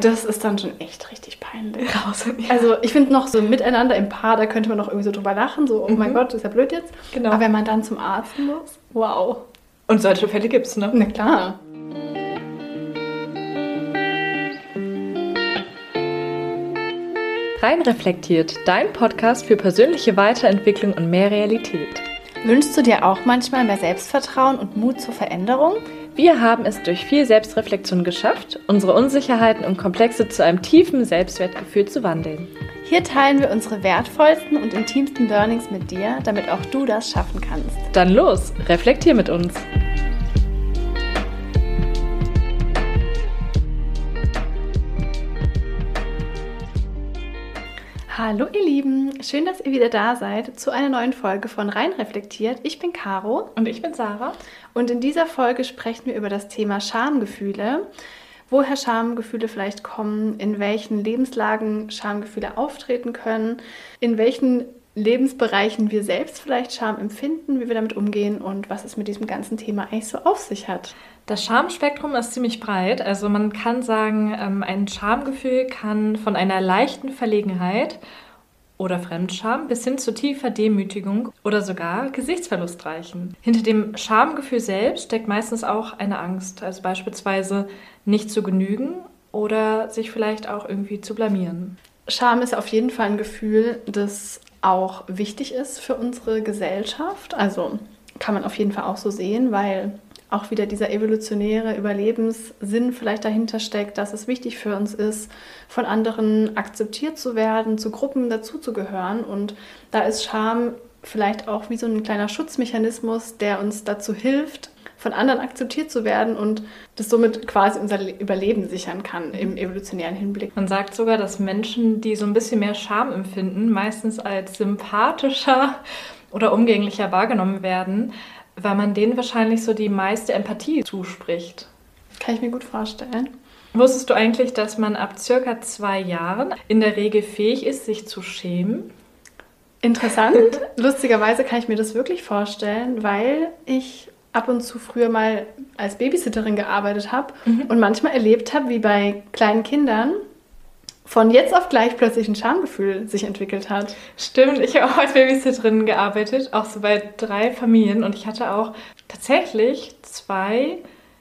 Das ist dann schon echt richtig peinlich. Grausam, ja. Also ich finde noch so miteinander im Paar, da könnte man noch irgendwie so drüber lachen, so, oh mein Mhm. Gott, das ist ja blöd jetzt. Genau. Aber wenn man dann zum Arzt muss, wow. Und solche Fälle gibt's, ne? Na klar. Rein reflektiert, dein Podcast für persönliche Weiterentwicklung und mehr Realität. Wünschst du dir auch manchmal mehr Selbstvertrauen und Mut zur Veränderung? Wir haben es durch viel Selbstreflexion geschafft, unsere Unsicherheiten und Komplexe zu einem tiefen Selbstwertgefühl zu wandeln. Hier teilen wir unsere wertvollsten und intimsten Learnings mit dir, damit auch du das schaffen kannst. Dann los, reflektier mit uns. Hallo ihr Lieben, schön, dass ihr wieder da seid zu einer neuen Folge von Rein reflektiert. Ich bin Caro Und ich bin Sarah. und in dieser Folge sprechen wir über das Thema Schamgefühle. Woher Schamgefühle vielleicht kommen, in welchen Lebenslagen Schamgefühle auftreten können, in welchen Lebensbereichen wir selbst vielleicht Scham empfinden, wie wir damit umgehen und was es mit diesem ganzen Thema eigentlich so auf sich hat. Das Schamspektrum ist ziemlich breit. Also man kann sagen, ähm, ein Schamgefühl kann von einer leichten Verlegenheit oder Fremdscham bis hin zu tiefer Demütigung oder sogar Gesichtsverlust reichen. Hinter dem Schamgefühl selbst steckt meistens auch eine Angst, also beispielsweise nicht zu genügen oder sich vielleicht auch irgendwie zu blamieren. Scham ist auf jeden Fall ein Gefühl, das auch wichtig ist für unsere Gesellschaft. Also kann man auf jeden Fall auch so sehen, weil auch wieder dieser evolutionäre Überlebenssinn vielleicht dahinter steckt, dass es wichtig für uns ist, von anderen akzeptiert zu werden, zu Gruppen dazuzugehören. Und da ist Scham vielleicht auch wie so ein kleiner Schutzmechanismus, der uns dazu hilft, von anderen akzeptiert zu werden und das somit quasi unser Le- Überleben sichern kann im evolutionären Hinblick. Man sagt sogar, dass Menschen, die so ein bisschen mehr Scham empfinden, meistens als sympathischer oder umgänglicher wahrgenommen werden, weil man denen wahrscheinlich so die meiste Empathie zuspricht. Kann ich mir gut vorstellen. Wusstest du eigentlich, dass man ab circa zwei Jahren in der Regel fähig ist, sich zu schämen? Interessant. Lustigerweise kann ich mir das wirklich vorstellen, weil ich ab und zu früher mal als Babysitterin gearbeitet habe und manchmal erlebt habe, wie bei kleinen Kindern von jetzt auf gleich plötzlich ein Schamgefühl sich entwickelt hat. Stimmt, ich habe auch als Babysitterin gearbeitet, auch so bei drei Familien und ich hatte auch tatsächlich zwei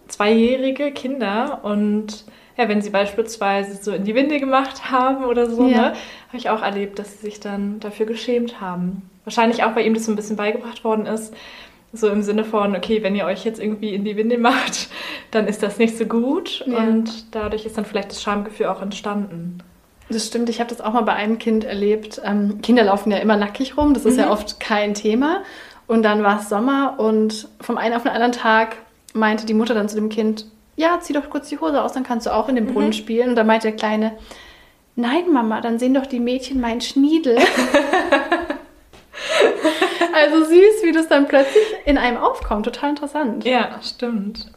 zweijährige Kinder und ja, wenn sie beispielsweise so in die Winde gemacht haben oder so, Ja. ne, habe ich auch erlebt, dass sie sich dann dafür geschämt haben. Wahrscheinlich auch, weil ihm das so ein bisschen beigebracht worden ist, so im Sinne von, okay, wenn ihr euch jetzt irgendwie in die Winde macht, dann ist das nicht so gut Ja. und dadurch ist dann vielleicht das Schamgefühl auch entstanden. Das stimmt, ich habe das auch mal bei einem Kind erlebt. Ähm, Kinder laufen ja immer nackig rum, das ist ja oft kein Thema. Und dann war es Sommer und vom einen auf den anderen Tag meinte die Mutter dann zu dem Kind, ja, zieh doch kurz die Hose aus, dann kannst du auch in dem Brunnen spielen. Und dann meinte der Kleine, nein Mama, dann sehen doch die Mädchen meinen Schniedel. also süß, wie das dann plötzlich in einem aufkommt, total interessant. Ja, stimmt.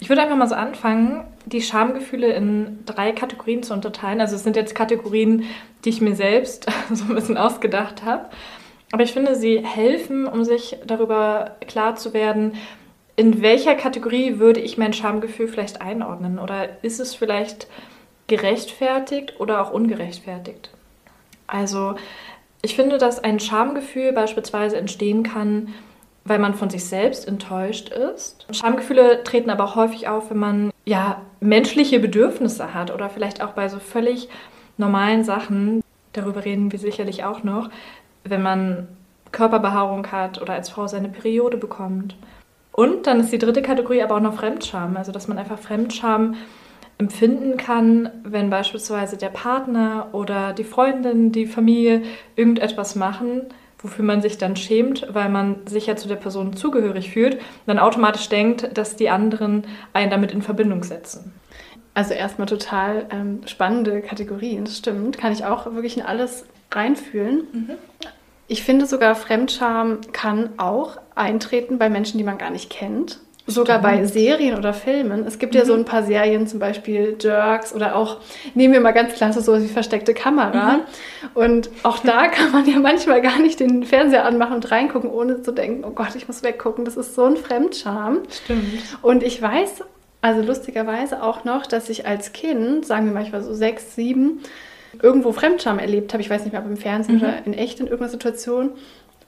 Ich würde einfach mal so anfangen, die Schamgefühle in drei Kategorien zu unterteilen. Also es sind jetzt Kategorien, die ich mir selbst so ein bisschen ausgedacht habe. Aber ich finde, sie helfen, um sich darüber klar zu werden, in welcher Kategorie würde ich mein Schamgefühl vielleicht einordnen? Oder ist es vielleicht gerechtfertigt oder auch ungerechtfertigt? Also ich finde, dass ein Schamgefühl beispielsweise entstehen kann, weil man von sich selbst enttäuscht ist. Schamgefühle treten aber häufig auf, wenn man ja menschliche Bedürfnisse hat oder vielleicht auch bei so völlig normalen Sachen. Darüber reden wir sicherlich auch noch, wenn man Körperbehaarung hat oder als Frau seine Periode bekommt. Und dann ist die dritte Kategorie aber auch noch Fremdscham, also dass man einfach Fremdscham empfinden kann, wenn beispielsweise der Partner oder die Freundin, die Familie irgendetwas machen, wofür man sich dann schämt, weil man sich ja zu der Person zugehörig fühlt, dann automatisch denkt, dass die anderen einen damit in Verbindung setzen. Also erstmal total ähm, spannende Kategorien, das stimmt. Kann ich auch wirklich in alles reinfühlen. Ich finde sogar, Fremdscham kann auch eintreten bei Menschen, die man gar nicht kennt. Sogar bei Serien oder Filmen. Es gibt ja so ein paar Serien, zum Beispiel Jerks oder auch, nehmen wir mal ganz klasse, so wie versteckte Kamera. Und auch da kann man ja manchmal gar nicht den Fernseher anmachen und reingucken, ohne zu denken, oh Gott, ich muss weggucken. Das ist so ein Fremdscham. Stimmt. Und ich weiß Also lustigerweise auch noch, dass ich als Kind, sagen wir manchmal so sechs, sieben, irgendwo Fremdscham erlebt habe. Ich weiß nicht mehr, ob im Fernsehen mhm. oder in echt in irgendeiner Situation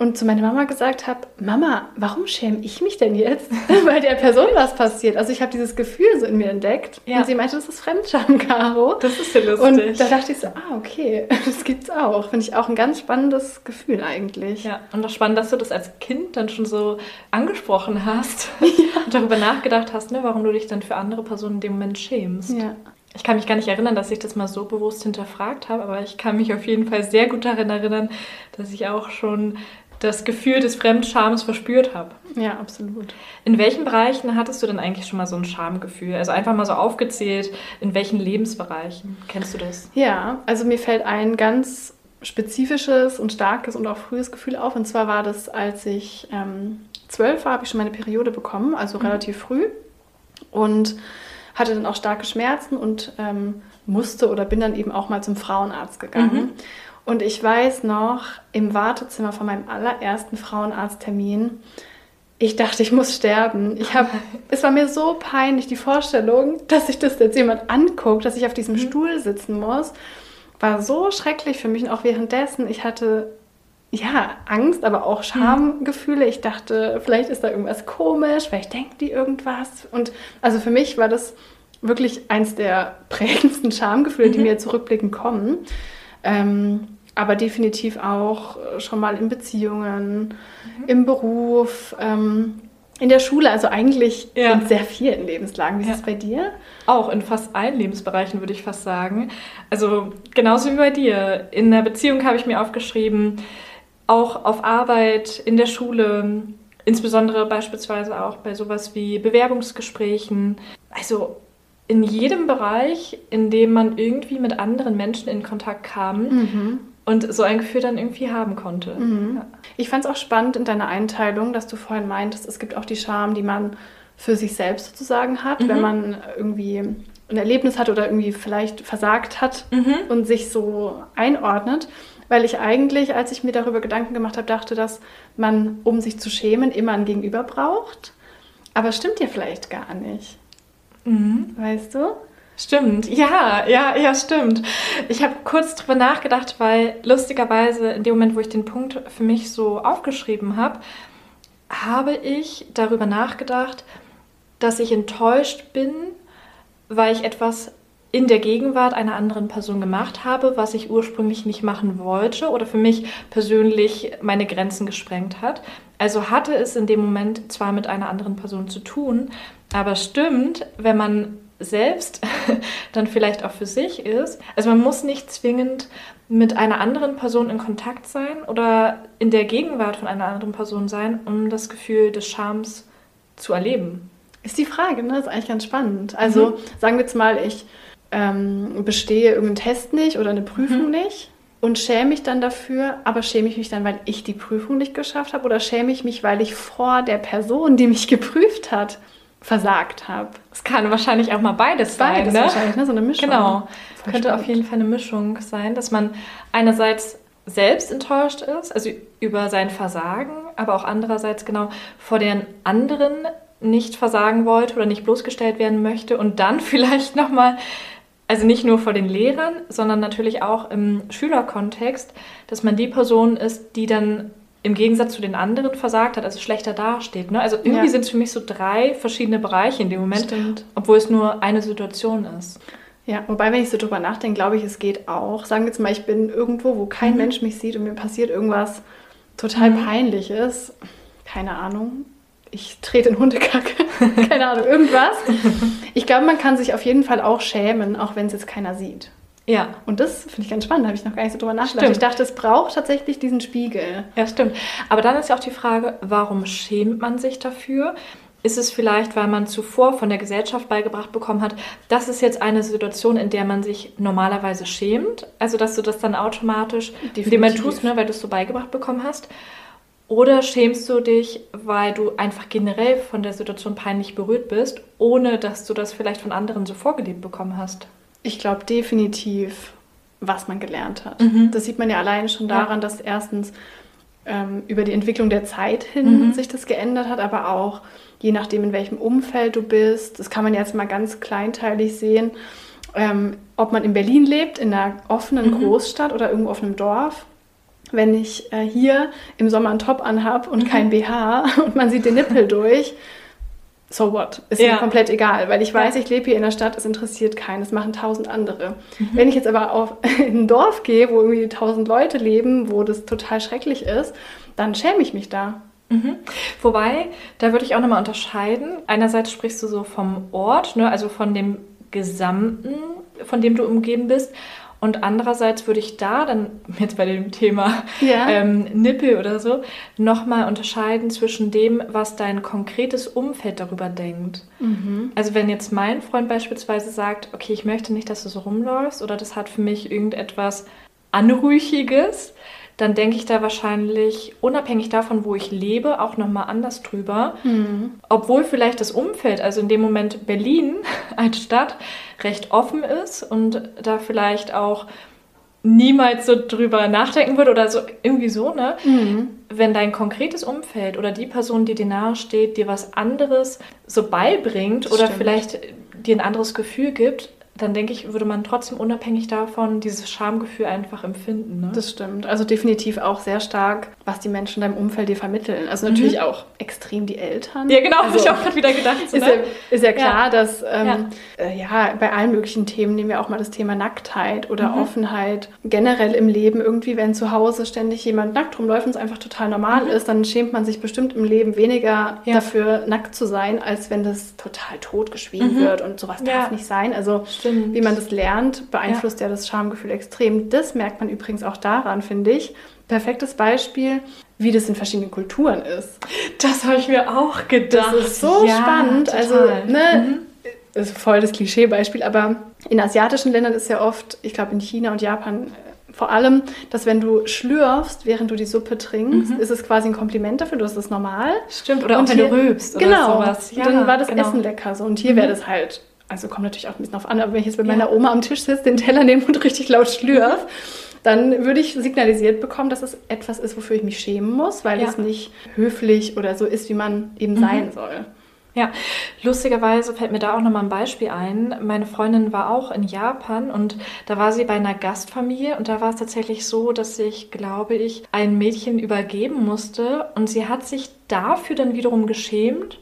und zu meiner Mama gesagt habe, Mama, warum schäme ich mich denn jetzt, weil der Person was passiert? Also ich habe dieses Gefühl so in mir entdeckt ja. und sie meinte, das ist Fremdscham, Caro. Das ist ja lustig. Und da dachte ich so, ah, okay, das gibt's auch. Finde ich auch ein ganz spannendes Gefühl eigentlich. Ja, und auch spannend, dass du das als Kind dann schon so angesprochen hast ja. und darüber nachgedacht hast, ne, warum du dich dann für andere Personen in dem Moment schämst. Ja. Ich kann mich gar nicht erinnern, dass ich das mal so bewusst hinterfragt habe, aber ich kann mich auf jeden Fall sehr gut daran erinnern, dass ich auch schon das Gefühl des Fremdschams verspürt habe. Ja, absolut. In welchen Bereichen hattest du denn eigentlich schon mal so ein Schamgefühl? Also einfach mal so aufgezählt, in welchen Lebensbereichen kennst du das? Ja, also mir fällt ein ganz spezifisches und starkes und auch frühes Gefühl auf. Und zwar war das, als ich ähm, zwölf war, habe ich schon meine Periode bekommen, also mhm. relativ früh. Und hatte dann auch starke Schmerzen und ähm, musste oder bin dann eben auch mal zum Frauenarzt gegangen. Mhm. Und ich weiß noch, im Wartezimmer von meinem allerersten Frauenarzttermin, ich dachte, ich muss sterben. Ich habe, es war mir so peinlich, die Vorstellung, dass sich das jetzt jemand anguckt, dass ich auf diesem mhm. Stuhl sitzen muss, war so schrecklich für mich. Und auch währenddessen, ich hatte ja Angst, aber auch mhm. Schamgefühle. Ich dachte, vielleicht ist da irgendwas komisch, vielleicht denkt die irgendwas. Und also für mich war das wirklich eins der prägendsten Schamgefühle, die mhm. mir zurückblicken kommen. Ähm, aber definitiv auch schon mal in Beziehungen, mhm. im Beruf, ähm, in der Schule, also eigentlich ja. in sehr vielen Lebenslagen. Wie ist es bei dir? Auch in fast allen Lebensbereichen, würde ich fast sagen. Also genauso wie bei dir. In der Beziehung habe ich mir aufgeschrieben, auch auf Arbeit, in der Schule, insbesondere beispielsweise auch bei sowas wie Bewerbungsgesprächen. Also in jedem Bereich, in dem man irgendwie mit anderen Menschen in Kontakt kam mhm. und so ein Gefühl dann irgendwie haben konnte. Mhm. Ja. Ich fand es auch spannend in deiner Einteilung, dass du vorhin meintest, es gibt auch die Scham, die man für sich selbst sozusagen hat, mhm. wenn man irgendwie ein Erlebnis hat oder irgendwie vielleicht versagt hat mhm. und sich so einordnet. Weil ich eigentlich, als ich mir darüber Gedanken gemacht habe, dachte, dass man, um sich zu schämen, immer ein Gegenüber braucht. Aber stimmt ja vielleicht gar nicht. Mhm. Weißt du? Stimmt, ja, ja, ja, stimmt. Ich habe kurz drüber nachgedacht, weil lustigerweise in dem Moment, wo ich den Punkt für mich so aufgeschrieben habe, habe ich darüber nachgedacht, dass ich enttäuscht bin, weil ich etwas in der Gegenwart einer anderen Person gemacht habe, was ich ursprünglich nicht machen wollte oder für mich persönlich meine Grenzen gesprengt hat. Also hatte es in dem Moment zwar mit einer anderen Person zu tun, aber stimmt, wenn man selbst dann vielleicht auch für sich ist. Also man muss nicht zwingend mit einer anderen Person in Kontakt sein oder in der Gegenwart von einer anderen Person sein, um das Gefühl des Schams zu erleben. Ist die Frage, ne? Das ist eigentlich ganz spannend. Also mhm. sagen wir jetzt mal, ich ähm, bestehe irgendeinen Test nicht oder eine Prüfung mhm. nicht und schäme mich dann dafür, aber schäme ich mich dann, weil ich die Prüfung nicht geschafft habe oder schäme ich mich, weil ich vor der Person, die mich geprüft hat, versagt habe. Es kann wahrscheinlich auch mal beides, beides sein. Ne? wahrscheinlich, ne? so eine Mischung. Genau. Voll Könnte spannend. auf jeden Fall eine Mischung sein, dass man einerseits selbst enttäuscht ist, also über sein Versagen, aber auch andererseits genau vor den anderen nicht versagen wollte oder nicht bloßgestellt werden möchte und dann vielleicht nochmal, also nicht nur vor den Lehrern, sondern natürlich auch im Schülerkontext, dass man die Person ist, die dann im Gegensatz zu den anderen versagt hat, also schlechter dasteht. Ne? Also irgendwie ja. sind es für mich so drei verschiedene Bereiche in dem Moment, Stimmt. obwohl es nur eine Situation ist. Ja, wobei, wenn ich so drüber nachdenke, glaube ich, es geht auch. Sagen wir jetzt mal, ich bin irgendwo, wo kein mhm. Mensch mich sieht und mir passiert irgendwas total mhm. Peinliches. Keine Ahnung. Ich trete in Hundekacke. Keine Ahnung, irgendwas. Ich glaube, man kann sich auf jeden Fall auch schämen, auch wenn es jetzt keiner sieht. Ja. Und das finde ich ganz spannend, da habe ich noch gar nicht so drüber nachgedacht. Stimmt. Ich dachte, es braucht tatsächlich diesen Spiegel. Ja, stimmt. Aber dann ist ja auch die Frage, warum schämt man sich dafür? Ist es vielleicht, weil man zuvor von der Gesellschaft beigebracht bekommen hat, das ist jetzt eine Situation, in der man sich normalerweise schämt? Also, dass du das dann automatisch in dem Moment tust, ne, weil du es so beigebracht bekommen hast? Oder schämst du dich, weil du einfach generell von der Situation peinlich berührt bist, ohne dass du das vielleicht von anderen so vorgelebt bekommen hast? Ich glaube definitiv, was man gelernt hat. Mhm. Das sieht man ja alleine schon daran, ja. dass erstens ähm, über die Entwicklung der Zeit hin mhm. sich das geändert hat, aber auch je nachdem, in welchem Umfeld du bist. Das kann man jetzt mal ganz kleinteilig sehen. Ähm, ob man in Berlin lebt, in einer offenen mhm. Großstadt oder irgendwo auf einem Dorf. Wenn ich äh, hier im Sommer einen Top anhab und mhm. kein BH und man sieht den Nippel durch, so what? Ist ja. mir komplett egal, weil ich weiß, ich lebe hier in der Stadt, es interessiert keinen, es machen tausend andere. Mhm. Wenn ich jetzt aber auf in ein Dorf gehe, wo irgendwie tausend Leute leben, wo das total schrecklich ist, dann schäme ich mich da. Mhm. Wobei, da würde ich auch nochmal unterscheiden. Einerseits sprichst du so vom Ort, ne, also von dem Gesamten, von dem du umgeben bist. Und andererseits würde ich da dann jetzt bei dem Thema ja. ähm, Nippel oder so nochmal unterscheiden zwischen dem, was dein konkretes Umfeld darüber denkt. Mhm. Also wenn jetzt mein Freund beispielsweise sagt, okay, ich möchte nicht, dass du so rumläufst oder das hat für mich irgendetwas Anrüchiges, dann denke ich da wahrscheinlich unabhängig davon, wo ich lebe, auch nochmal anders drüber. Mhm. Obwohl vielleicht das Umfeld, also in dem Moment Berlin als Stadt, recht offen ist und da vielleicht auch niemals so drüber nachdenken würde oder so irgendwie so, ne? Mhm. Wenn dein konkretes Umfeld oder die Person, die dir nahe steht, dir was anderes so beibringt das oder stimmt. vielleicht dir ein anderes Gefühl gibt, dann denke ich, würde man trotzdem unabhängig davon dieses Schamgefühl einfach empfinden. Ne? Das stimmt. Also definitiv auch sehr stark, was die Menschen in deinem Umfeld dir vermitteln. Also natürlich mhm. auch extrem die Eltern. Ja, genau, also, habe ich auch gerade wieder gedacht. So, ist, ne? ja, ist, ja, klar, ja. dass ähm, ja. Äh, ja. bei allen möglichen Themen nehmen wir auch mal das Thema Nacktheit oder mhm. Offenheit. Generell im Leben irgendwie, wenn zu Hause ständig jemand nackt rumläuft und es einfach total normal mhm. ist, dann schämt man sich bestimmt im Leben weniger dafür, nackt zu sein, als wenn das total totgeschwiegen mhm. wird und sowas darf nicht sein. Also Stimmt. wie man das lernt, beeinflusst ja. ja das Schamgefühl extrem. Das merkt man übrigens auch daran, finde ich. Perfektes Beispiel, wie das in verschiedenen Kulturen ist. Das habe ich mir auch gedacht. Das ist so ja, spannend. Total. Also, ne, mhm. ist voll das Klischeebeispiel, aber in asiatischen Ländern ist ja oft, ich glaube in China und Japan äh, vor allem, dass wenn du schlürfst, während du die Suppe trinkst, mhm. ist es quasi ein Kompliment dafür, du hast das normal. Stimmt, oder und auch wenn hier, du rülpst oder genau, sowas. Ja, dann war das genau. Essen lecker so. Und hier mhm. wäre das halt also kommt natürlich auch ein bisschen auf an, aber wenn ich jetzt bei meiner Oma am Tisch sitze, den Teller nehme und richtig laut schlürfe, dann würde ich signalisiert bekommen, dass es etwas ist, wofür ich mich schämen muss, weil ja. es nicht höflich oder so ist, wie man eben mhm. sein soll. Ja, lustigerweise fällt mir da auch nochmal ein Beispiel ein. Meine Freundin war auch in Japan und da war sie bei einer Gastfamilie und da war es tatsächlich so, dass sich, glaube ich, ein Mädchen übergeben musste und sie hat sich dafür dann wiederum geschämt,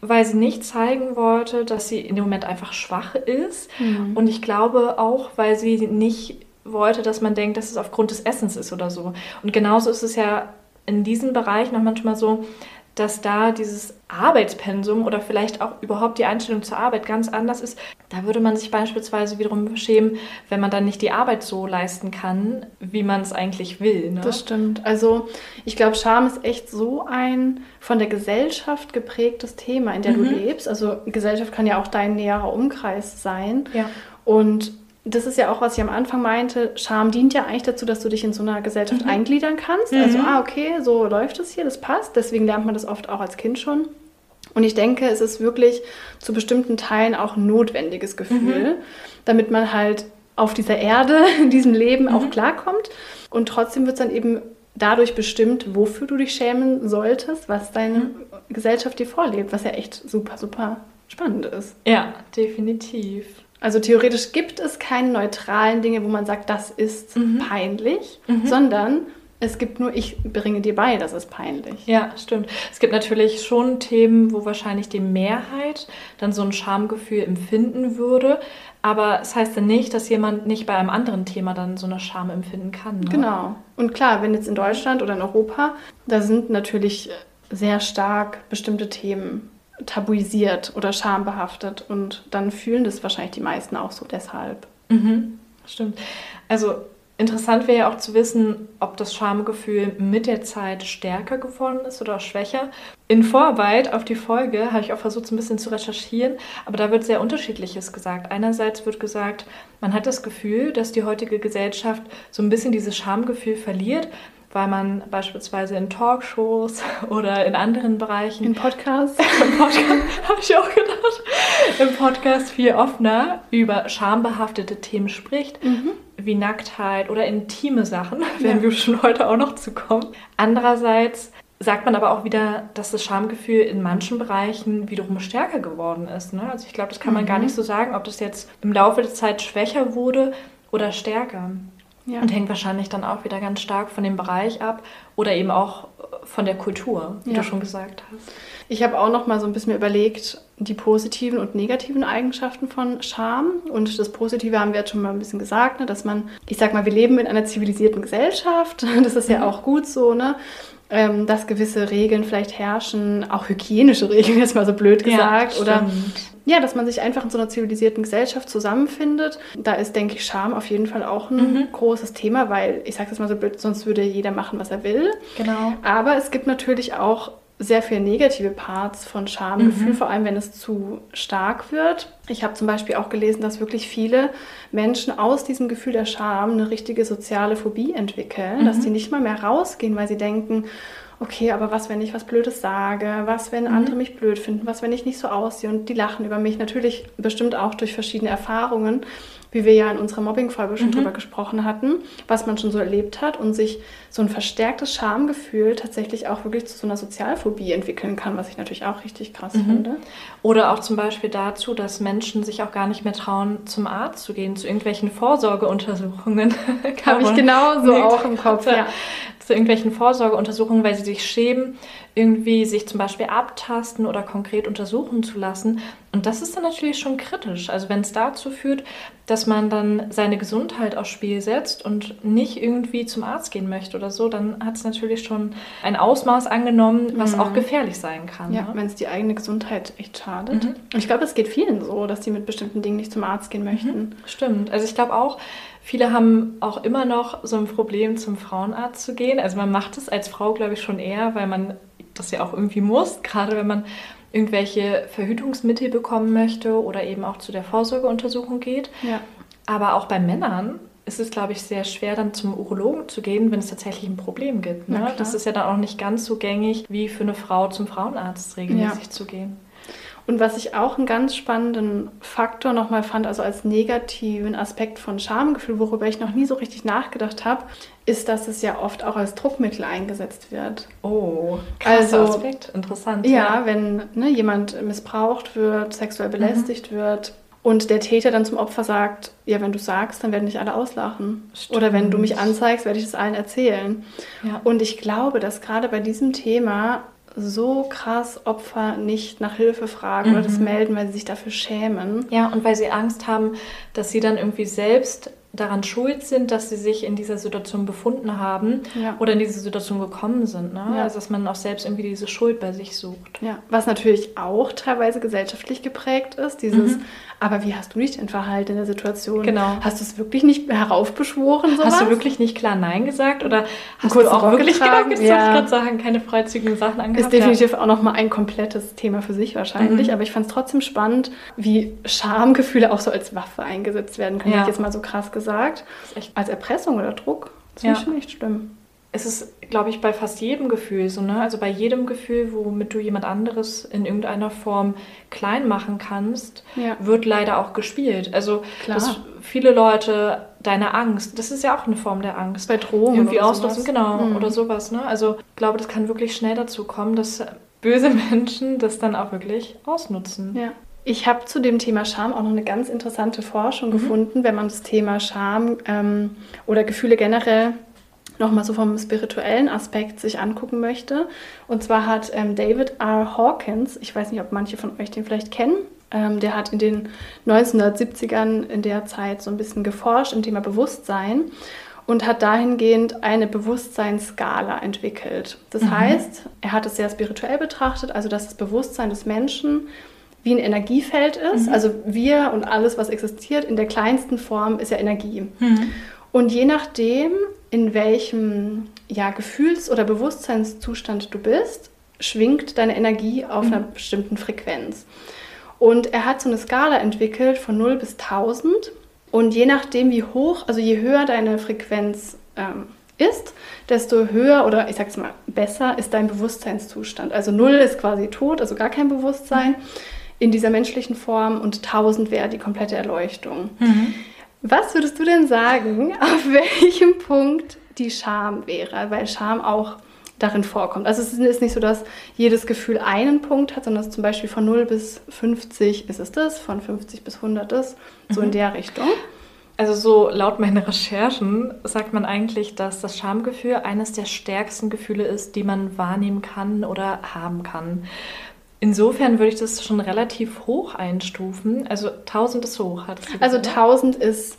weil sie nicht zeigen wollte, dass sie in dem Moment einfach schwach ist. Mhm. Und ich glaube auch, weil sie nicht wollte, dass man denkt, dass es aufgrund des Essens ist oder so. Und genauso ist es ja in diesem Bereich noch manchmal so, dass da dieses Arbeitspensum oder vielleicht auch überhaupt die Einstellung zur Arbeit ganz anders ist. Da würde man sich beispielsweise wiederum schämen, wenn man dann nicht die Arbeit so leisten kann, wie man es eigentlich will. Ne? Das stimmt. Also ich glaube, Scham ist echt so ein von der Gesellschaft geprägtes Thema, in der mhm. du lebst. Also Gesellschaft kann ja auch dein näherer Umkreis sein. Ja. Und das ist ja auch, was ich am Anfang meinte, Scham dient ja eigentlich dazu, dass du dich in so einer Gesellschaft mhm. eingliedern kannst. Mhm. Also, ah, okay, so läuft es hier, das passt. Deswegen lernt man das oft auch als Kind schon. Und ich denke, es ist wirklich zu bestimmten Teilen auch ein notwendiges Gefühl, mhm. damit man halt auf dieser Erde, in diesem Leben auch mhm. klarkommt. Und trotzdem wird es dann eben dadurch bestimmt, wofür du dich schämen solltest, was deine mhm. Gesellschaft dir vorlebt, was ja echt super, super spannend ist. Ja, definitiv. Also theoretisch gibt es keine neutralen Dinge, wo man sagt, das ist mhm. peinlich, mhm. sondern es gibt nur, ich bringe dir bei, das ist peinlich. Ja, stimmt. Es gibt natürlich schon Themen, wo wahrscheinlich die Mehrheit dann so ein Schamgefühl empfinden würde. Aber es heißt ja nicht, dass jemand nicht bei einem anderen Thema dann so eine Scham empfinden kann. Ne? Genau. Und klar, wenn jetzt in Deutschland oder in Europa, da sind natürlich sehr stark bestimmte Themen tabuisiert oder schambehaftet und dann fühlen das wahrscheinlich die meisten auch so deshalb. Mhm, stimmt. Also interessant wäre ja auch zu wissen, ob das Schamgefühl mit der Zeit stärker geworden ist oder schwächer. In Vorarbeit auf die Folge habe ich auch versucht, so ein bisschen zu recherchieren, aber da wird sehr unterschiedliches gesagt. Einerseits wird gesagt, man hat das Gefühl, dass die heutige Gesellschaft so ein bisschen dieses Schamgefühl verliert, weil man beispielsweise in Talkshows oder in anderen Bereichen. In Podcasts. Im Podcast habe ich auch gedacht. Im Podcast viel offener über schambehaftete Themen spricht. Mhm. Wie Nacktheit oder intime Sachen, werden wir schon heute auch noch zu kommen. Andererseits sagt man aber auch wieder, dass das Schamgefühl in manchen Bereichen wiederum stärker geworden ist. Ne? Also ich glaube, das kann man Mhm. gar nicht so sagen, ob das jetzt im Laufe der Zeit schwächer wurde oder stärker. Ja. Und hängt wahrscheinlich dann auch wieder ganz stark von dem Bereich ab oder eben auch von der Kultur, wie Ja. du schon gesagt hast. Ich habe auch noch mal so ein bisschen überlegt, die positiven und negativen Eigenschaften von Scham. Und das Positive haben wir jetzt schon mal ein bisschen gesagt, ne, dass man, ich sag mal, wir leben in einer zivilisierten Gesellschaft. Das ist ja auch gut so, ne? Ähm, dass gewisse Regeln vielleicht herrschen, auch hygienische Regeln, jetzt mal so blöd gesagt. oder stimmt. Ja, dass man sich einfach in so einer zivilisierten Gesellschaft zusammenfindet. Da ist, denke ich, Scham auf jeden Fall auch ein Mhm. großes Thema, weil ich sage das mal so blöd, sonst würde jeder machen, was er will. Genau. Aber es gibt natürlich auch sehr viele negative Parts von Schamgefühl, vor allem wenn es zu stark wird. Ich habe zum Beispiel auch gelesen, dass wirklich viele Menschen aus diesem Gefühl der Scham eine richtige soziale Phobie entwickeln, dass die nicht mal mehr rausgehen, weil sie denken, okay, aber was, wenn ich was Blödes sage? Was, wenn andere mich blöd finden? Was, wenn ich nicht so aussehe? Und die lachen über mich. Natürlich bestimmt auch durch verschiedene Erfahrungen, wie wir ja in unserer Mobbing-Folge schon drüber gesprochen hatten, was man schon so erlebt hat und sich so ein verstärktes Schamgefühl tatsächlich auch wirklich zu so einer Sozialphobie entwickeln kann, was ich natürlich auch richtig krass finde. Oder auch zum Beispiel dazu, dass Menschen sich auch gar nicht mehr trauen, zum Arzt zu gehen, zu irgendwelchen Vorsorgeuntersuchungen. Habe ich genauso auch im Kopf, ja. Zu irgendwelchen Vorsorgeuntersuchungen, weil sie sich schämen, irgendwie sich zum Beispiel abtasten oder konkret untersuchen zu lassen. Und das ist dann natürlich schon kritisch. Also wenn es dazu führt, dass man dann seine Gesundheit aufs Spiel setzt und nicht irgendwie zum Arzt gehen möchte oder so, dann hat es natürlich schon ein Ausmaß angenommen, was auch gefährlich sein kann. Ja, ne? wenn es die eigene Gesundheit echt schadet. Und ich glaube, es geht vielen so, dass die mit bestimmten Dingen nicht zum Arzt gehen möchten. Stimmt. Also ich glaube auch, viele haben auch immer noch so ein Problem, zum Frauenarzt zu gehen. Also man macht es als Frau, glaube ich, schon eher, weil man das ja auch irgendwie muss, gerade wenn man irgendwelche Verhütungsmittel bekommen möchte oder eben auch zu der Vorsorgeuntersuchung geht. Ja. Aber auch bei Männern ist es, glaube ich, sehr schwer, dann zum Urologen zu gehen, wenn es tatsächlich ein Problem gibt. Ne? Das ist ja dann auch nicht ganz so gängig, wie für eine Frau zum Frauenarzt regelmäßig Ja. zu gehen. Und was ich auch einen ganz spannenden Faktor nochmal fand, also als negativen Aspekt von Schamgefühl, worüber ich noch nie so richtig nachgedacht habe, ist, dass es ja oft auch als Druckmittel eingesetzt wird. Oh, krasser Also- Aspekt. Interessant. Ja, wenn ne, jemand missbraucht wird, sexuell belästigt wird und der Täter dann zum Opfer sagt, ja, wenn du sagst, dann werden dich alle auslachen. Stimmt. Oder wenn du mich anzeigst, werde ich das allen erzählen. Ja. Und ich glaube, dass gerade bei diesem Thema so krass Opfer nicht nach Hilfe fragen oder das melden, weil sie sich dafür schämen. Ja, und weil sie Angst haben, dass sie dann irgendwie selbst daran schuld sind, dass sie sich in dieser Situation befunden haben Ja. oder in diese Situation gekommen sind. Ne? Ja. Also dass man auch selbst irgendwie diese Schuld bei sich sucht. Ja, was natürlich auch teilweise gesellschaftlich geprägt ist, dieses, aber wie hast du dich denn verhalten in der Situation? Genau. Hast du es wirklich nicht heraufbeschworen, sowas? Hast du wirklich nicht klar Nein gesagt oder hast du auch Rock wirklich getragen? genau, Ja. ja. gerade sagen, keine freizügigen Sachen angehabt? Ist definitiv auch nochmal ein komplettes Thema für sich wahrscheinlich, aber ich fand es trotzdem spannend, wie Schamgefühle auch so als Waffe eingesetzt werden können, Ja. ich jetzt mal so krass gesagt. Echt Als Erpressung oder Druck. Das Ja. finde ich schon echt schlimm. es ist, glaube ich, bei fast jedem Gefühl so, ne? Also bei jedem Gefühl, womit du jemand anderes in irgendeiner Form klein machen kannst, Ja. wird leider auch gespielt. Also Klar. dass viele Leute deine Angst, das ist ja auch eine Form der Angst. Bei Drohungen irgendwie sowas. genau, Mhm. oder sowas, ne? Also ich glaube, das kann wirklich schnell dazu kommen, dass böse Menschen das dann auch wirklich ausnutzen. Ja. Ich habe zu dem Thema Scham auch noch eine ganz interessante Forschung Mhm. gefunden, wenn man das Thema Scham ähm, oder Gefühle generell nochmal so vom spirituellen Aspekt sich angucken möchte. Und zwar hat ähm, David R. Hawkins, ich weiß nicht, ob manche von euch den vielleicht kennen, ähm, der hat in den 1970ern in der Zeit so ein bisschen geforscht im Thema Bewusstsein und hat dahingehend eine Bewusstseinsskala entwickelt. Das heißt, er hat es sehr spirituell betrachtet, also dass das Bewusstsein des Menschen wie ein Energiefeld ist. Also wir und alles, was existiert, in der kleinsten Form ist ja Energie. Und je nachdem, in welchem ja, Gefühls- oder Bewusstseinszustand du bist, schwingt deine Energie auf einer bestimmten Frequenz. Und er hat so eine Skala entwickelt von 0 bis 1000. Und je nachdem, wie hoch, also je höher deine Frequenz ähm, ist, desto höher oder ich sag's mal besser ist dein Bewusstseinszustand. Also null ist quasi tot, also gar kein Bewusstsein in dieser menschlichen Form und 1000 wäre die komplette Erleuchtung. Mhm. Was würdest du denn sagen, auf welchem Punkt die Scham wäre? Weil Scham auch darin vorkommt. Also es ist nicht so, dass jedes Gefühl einen Punkt hat, sondern zum Beispiel von 0 bis 50 ist es das, von 50 bis 100 ist, so mhm. in der Richtung. Also so laut meinen Recherchen sagt man eigentlich, dass das Schamgefühl eines der stärksten Gefühle ist, die man wahrnehmen kann oder haben kann. Insofern würde ich das schon relativ hoch einstufen. Also 1000 ist hoch, hat es Also 1000 ist,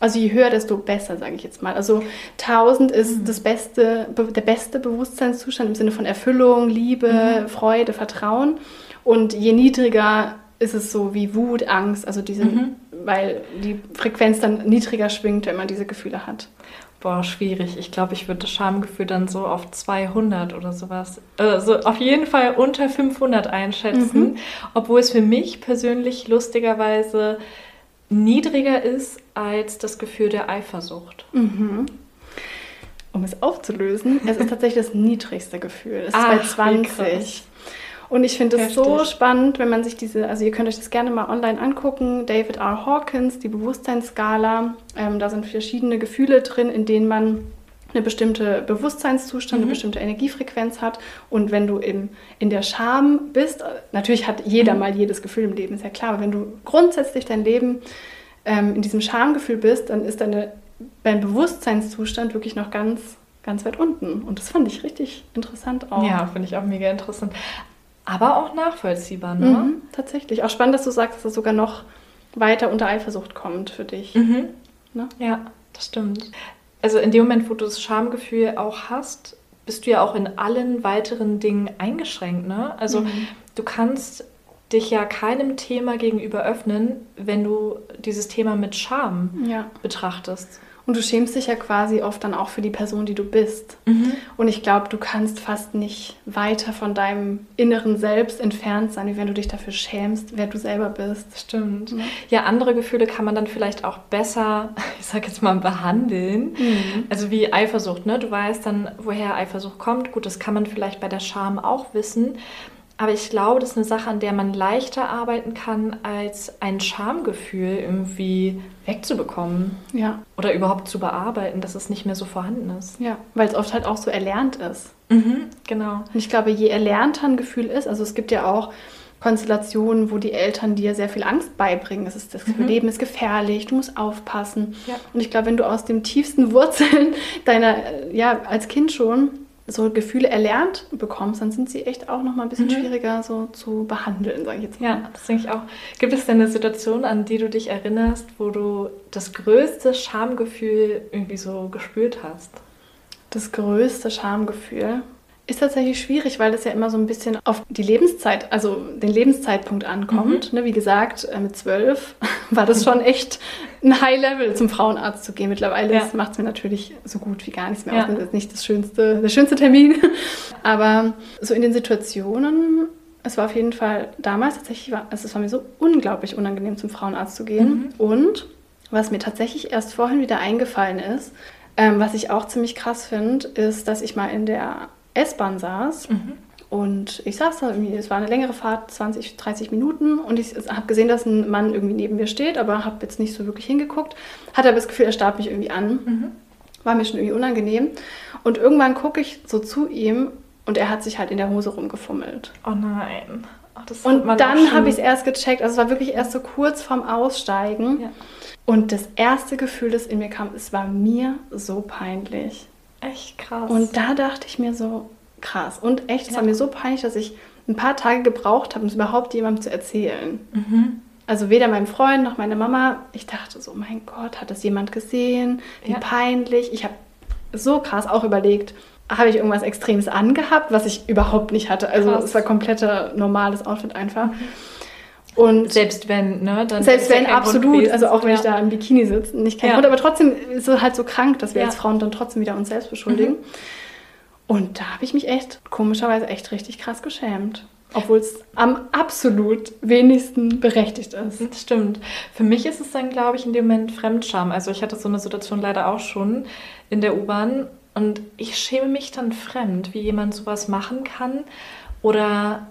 also je höher, desto besser, sage ich jetzt mal. Also 1000 ist mhm. das beste, der beste Bewusstseinszustand im Sinne von Erfüllung, Liebe, mhm. Freude, Vertrauen. Und je niedriger ist es so wie Wut, Angst, also diese, mhm. weil die Frequenz dann niedriger schwingt, wenn man diese Gefühle hat. Boah, schwierig. Ich glaube, ich würde das Schamgefühl dann so auf 200 oder sowas, also auf jeden Fall unter 500 einschätzen, mhm. obwohl es für mich persönlich lustigerweise niedriger ist als das Gefühl der Eifersucht. Mhm. Um es aufzulösen, es ist tatsächlich das niedrigste Gefühl. Es ist Ach, bei 20. Und ich finde es so spannend, wenn man sich diese, also ihr könnt euch das gerne mal online angucken, David R. Hawkins, die Bewusstseinsskala. Ähm, da sind verschiedene Gefühle drin, in denen man eine bestimmte Bewusstseinszustand, mhm. eine bestimmte Energiefrequenz hat. Und wenn du in, in der Scham bist, natürlich hat jeder mhm. mal jedes Gefühl im Leben, ist ja klar, aber wenn du grundsätzlich dein Leben ähm, in diesem Schamgefühl bist, dann ist deine, dein Bewusstseinszustand wirklich noch ganz, ganz weit unten. Und das fand ich richtig interessant auch. Ja, finde ich auch mega interessant aber auch nachvollziehbar, ne? Mhm, tatsächlich. Auch spannend, dass du sagst, dass es sogar noch weiter unter Eifersucht kommt für dich. Mhm. Ne? Ja, das stimmt. Also in dem Moment, wo du das Schamgefühl auch hast, bist du ja auch in allen weiteren Dingen eingeschränkt, ne? Also mhm. du kannst dich ja keinem Thema gegenüber öffnen, wenn du dieses Thema mit Scham ja. betrachtest. Und du schämst dich ja quasi oft dann auch für die Person, die du bist. Mhm. Und ich glaube, du kannst fast nicht weiter von deinem inneren Selbst entfernt sein, wie wenn du dich dafür schämst, wer du selber bist. Stimmt. Mhm. Ja, andere Gefühle kann man dann vielleicht auch besser, ich sag jetzt mal, behandeln. Mhm. Also wie Eifersucht, ne? Du weißt dann, woher Eifersucht kommt. Gut, das kann man vielleicht bei der Scham auch wissen. Aber ich glaube, das ist eine Sache, an der man leichter arbeiten kann, als ein Schamgefühl irgendwie wegzubekommen. Ja. Oder überhaupt zu bearbeiten, dass es nicht mehr so vorhanden ist. Ja, weil es oft halt auch so erlernt ist. Mhm, genau. Und ich glaube, je erlernter ein Gefühl ist, also es gibt ja auch Konstellationen, wo die Eltern dir sehr viel Angst beibringen. Es ist, das mhm. Leben ist gefährlich, du musst aufpassen. Ja. Und ich glaube, wenn du aus den tiefsten Wurzeln deiner, ja, als Kind schon so Gefühle erlernt bekommst, dann sind sie echt auch noch mal ein bisschen mhm. schwieriger so zu behandeln, sage ich jetzt mal. Ja, das denke ich auch. Gibt es denn eine Situation, an die du dich erinnerst, wo du das größte Schamgefühl irgendwie so gespürt hast? Das größte Schamgefühl? Ist tatsächlich schwierig, weil es ja immer so ein bisschen auf die Lebenszeit, also den Lebenszeitpunkt ankommt. Mhm. Ne, wie gesagt, äh, mit zwölf war das schon echt ein High-Level, zum Frauenarzt zu gehen. Mittlerweile ja. macht es mir natürlich so gut wie gar nichts mehr ja. aus. Das ist nicht das schönste, der schönste Termin. Aber so in den Situationen, es war auf jeden Fall damals tatsächlich, also es war mir so unglaublich unangenehm, zum Frauenarzt zu gehen. Mhm. Und was mir tatsächlich erst vorhin wieder eingefallen ist, ähm, was ich auch ziemlich krass finde, ist, dass ich mal in der S-Bahn saß. Mhm. Und ich saß da irgendwie, es war eine längere Fahrt, 20, 30 Minuten. Und ich habe gesehen, dass ein Mann irgendwie neben mir steht, aber habe jetzt nicht so wirklich hingeguckt. Hatte aber das Gefühl, er starb mich irgendwie an. Mhm. War mir schon irgendwie unangenehm. Und irgendwann gucke ich so zu ihm und er hat sich halt in der Hose rumgefummelt. Oh nein. Ach, und dann habe ich es erst gecheckt. Also es war wirklich erst so kurz vorm Aussteigen. Ja. Und das erste Gefühl, das in mir kam, es war mir so peinlich. Echt krass. Und da dachte ich mir so, krass. Und echt, es ja. war mir so peinlich, dass ich ein paar Tage gebraucht habe, um es überhaupt jemandem zu erzählen. Mhm. Also weder meinem Freund noch meiner Mama. Ich dachte so, mein Gott, hat das jemand gesehen? Wie ja. peinlich. Ich habe so krass auch überlegt, habe ich irgendwas Extremes angehabt, was ich überhaupt nicht hatte. Also krass. es war kompletter normales Outfit einfach. Mhm. Und selbst wenn, ne? Dann selbst wenn, absolut. Also auch wenn ja. ich da im Bikini sitze, nicht kein ja. Grund. Aber trotzdem ist es halt so krank, dass wir ja. als Frauen dann trotzdem wieder uns selbst beschuldigen. Mhm. Und da habe ich mich echt, komischerweise, echt richtig krass geschämt. Obwohl es am absolut wenigsten berechtigt ist. Das stimmt. Für mich ist es dann, glaube ich, in dem Moment Fremdscham. Also ich hatte so eine Situation leider auch schon in der U-Bahn Und ich schäme mich dann fremd, wie jemand sowas machen kann. Oder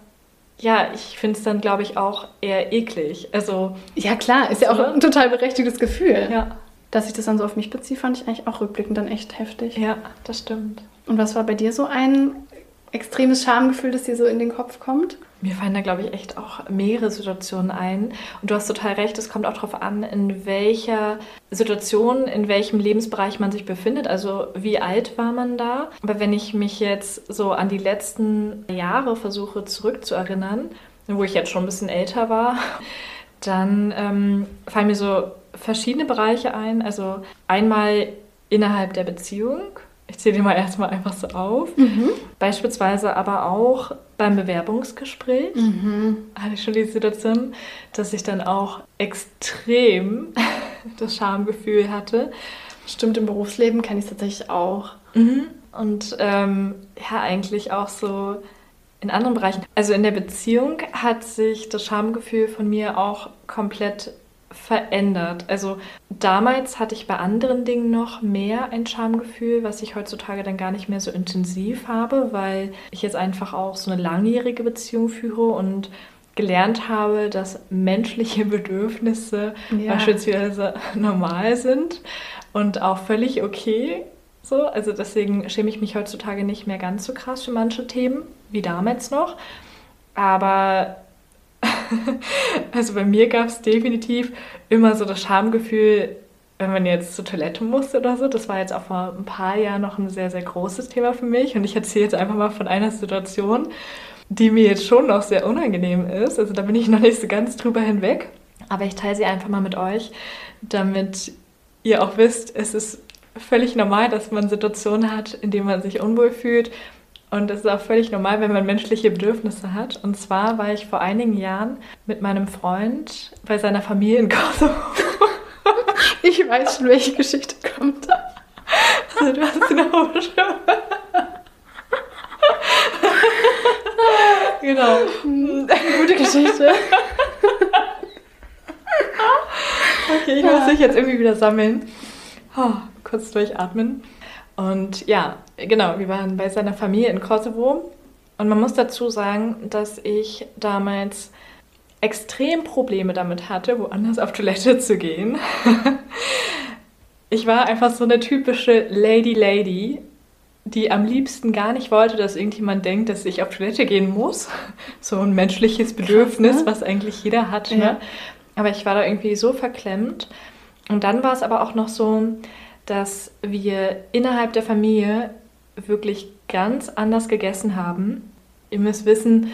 ja, ich finde es dann, glaube ich, auch eher eklig. Also. Ja, klar, ist ja auch ein total berechtigtes Gefühl. Ja. Dass ich das dann so auf mich beziehe, fand ich eigentlich auch rückblickend dann echt heftig. Ja, das stimmt. Und was war bei dir so ein extremes Schamgefühl, das dir so in den Kopf kommt? Mir fallen da, glaube ich, echt auch mehrere Situationen ein. Und du hast total recht, es kommt auch darauf an, in welcher Situation, in welchem Lebensbereich man sich befindet. Also wie alt war man da? Aber wenn ich mich jetzt so an die letzten Jahre versuche zurückzuerinnern, wo ich jetzt schon ein bisschen älter war, dann ähm, fallen mir so verschiedene Bereiche ein. Also einmal innerhalb der Beziehung ich zähle die mal erstmal einfach so auf. Mhm. Beispielsweise aber auch beim Bewerbungsgespräch mhm. hatte ich schon die Situation, dass ich dann auch extrem das Schamgefühl hatte. Stimmt, im Berufsleben kenne ich es tatsächlich auch. Mhm. Und ähm, ja, eigentlich auch so in anderen Bereichen. Also in der Beziehung hat sich das Schamgefühl von mir auch komplett verändert. Also damals hatte ich bei anderen Dingen noch mehr ein Schamgefühl, was ich heutzutage dann gar nicht mehr so intensiv habe, weil ich jetzt einfach auch so eine langjährige Beziehung führe und gelernt habe, dass menschliche Bedürfnisse ja. beispielsweise normal sind und auch völlig okay. So, also deswegen schäme ich mich heutzutage nicht mehr ganz so krass für manche Themen wie damals noch. Aber also bei mir gab es definitiv immer so das Schamgefühl, wenn man jetzt zur Toilette musste oder so. Das war jetzt auch vor ein paar Jahren noch ein sehr, sehr großes Thema für mich. Und ich erzähle jetzt einfach mal von einer Situation, die mir jetzt schon noch sehr unangenehm ist. Also da bin ich noch nicht so ganz drüber hinweg. Aber ich teile sie einfach mal mit euch, damit ihr auch wisst, es ist völlig normal, dass man Situationen hat, in denen man sich unwohl fühlt und das ist auch völlig normal, wenn man menschliche Bedürfnisse hat. Und zwar war ich vor einigen Jahren mit meinem Freund bei seiner Familie in Kosovo. Ich weiß schon, welche Geschichte kommt. Also, du hast sie noch schon. genau. Gute Geschichte. Okay, ich muss dich jetzt irgendwie wieder sammeln. Oh, kurz durchatmen. Und ja, genau, wir waren bei seiner Familie in Kosovo. Und man muss dazu sagen, dass ich damals extrem Probleme damit hatte, woanders auf Toilette zu gehen. ich war einfach so eine typische Lady Lady, die am liebsten gar nicht wollte, dass irgendjemand denkt, dass ich auf Toilette gehen muss. So ein menschliches Bedürfnis, Krass, ne? was eigentlich jeder hat. Ne? Ja. Aber ich war da irgendwie so verklemmt. Und dann war es aber auch noch so, dass wir innerhalb der Familie wirklich ganz anders gegessen haben. Ihr müsst wissen,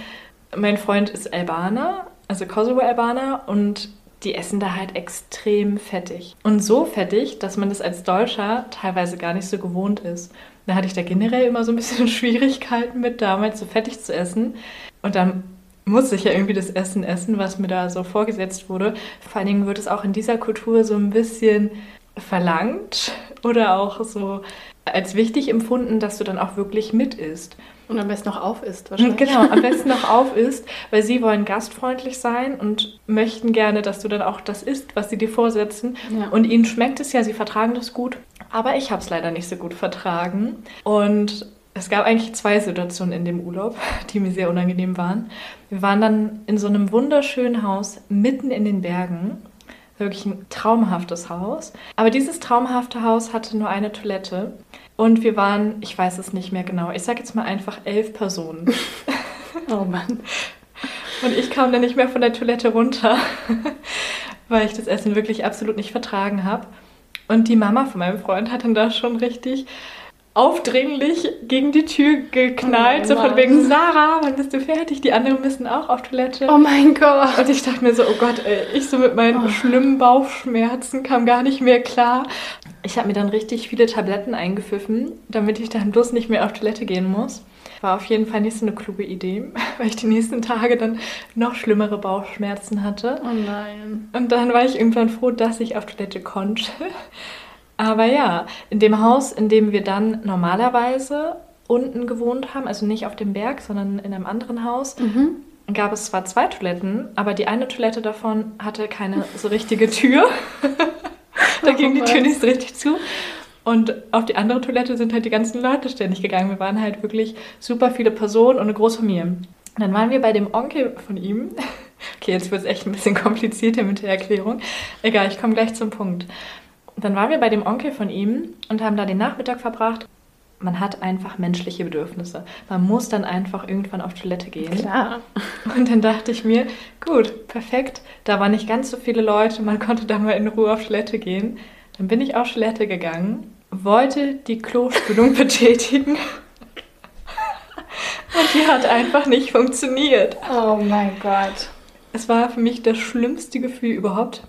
mein Freund ist Albaner, also Kosovo-Albaner und die essen da halt extrem fettig. Und so fettig, dass man das als Deutscher teilweise gar nicht so gewohnt ist. Da hatte ich da generell immer so ein bisschen Schwierigkeiten mit, damals so fettig zu essen. Und dann musste ich ja irgendwie das Essen essen, was mir da so vorgesetzt wurde. Vor allen Dingen wird es auch in dieser Kultur so ein bisschen verlangt oder auch so als wichtig empfunden, dass du dann auch wirklich mit isst. Und am besten noch auf isst, wahrscheinlich. Genau, am besten noch auf isst, weil sie wollen gastfreundlich sein und möchten gerne, dass du dann auch das isst, was sie dir vorsetzen. Ja. Und ihnen schmeckt es ja, sie vertragen das gut. Aber ich habe es leider nicht so gut vertragen. Und es gab eigentlich zwei Situationen in dem Urlaub, die mir sehr unangenehm waren. Wir waren dann in so einem wunderschönen Haus mitten in den Bergen wirklich ein traumhaftes Haus. Aber dieses traumhafte Haus hatte nur eine Toilette. Und wir waren, ich weiß es nicht mehr genau, ich sage jetzt mal einfach elf Personen. oh Mann. Und ich kam dann nicht mehr von der Toilette runter, weil ich das Essen wirklich absolut nicht vertragen habe. Und die Mama von meinem Freund hat dann da schon richtig aufdringlich gegen die Tür geknallt, oh so von wegen, Sarah, wann bist du fertig? Die anderen müssen auch auf Toilette. Oh mein Gott. Und ich dachte mir so, oh Gott, ey, ich so mit meinen oh. schlimmen Bauchschmerzen kam gar nicht mehr klar. Ich habe mir dann richtig viele Tabletten eingepfiffen, damit ich dann bloß nicht mehr auf Toilette gehen muss. War auf jeden Fall nicht so eine kluge Idee, weil ich die nächsten Tage dann noch schlimmere Bauchschmerzen hatte. Oh nein. Und dann war ich irgendwann froh, dass ich auf Toilette konnte. Aber ja, in dem Haus, in dem wir dann normalerweise unten gewohnt haben, also nicht auf dem Berg, sondern in einem anderen Haus, mhm. gab es zwar zwei Toiletten, aber die eine Toilette davon hatte keine so richtige Tür. da ging die Tür nicht so richtig zu. Und auf die andere Toilette sind halt die ganzen Leute ständig gegangen. Wir waren halt wirklich super viele Personen und eine Großfamilie. Und dann waren wir bei dem Onkel von ihm. Okay, jetzt wird es echt ein bisschen komplizierter mit der Erklärung. Egal, ich komme gleich zum Punkt. Dann waren wir bei dem Onkel von ihm und haben da den Nachmittag verbracht man hat einfach menschliche Bedürfnisse. Man muss dann einfach irgendwann auf Toilette gehen. Klar. Und dann dachte ich mir, gut, perfekt, da waren nicht ganz so viele Leute, man konnte da mal in Ruhe auf Toilette gehen. Dann bin ich auf Toilette gegangen, wollte die Klospülung betätigen. Und die hat einfach nicht funktioniert. Oh mein Gott. Es war für mich das schlimmste Gefühl überhaupt.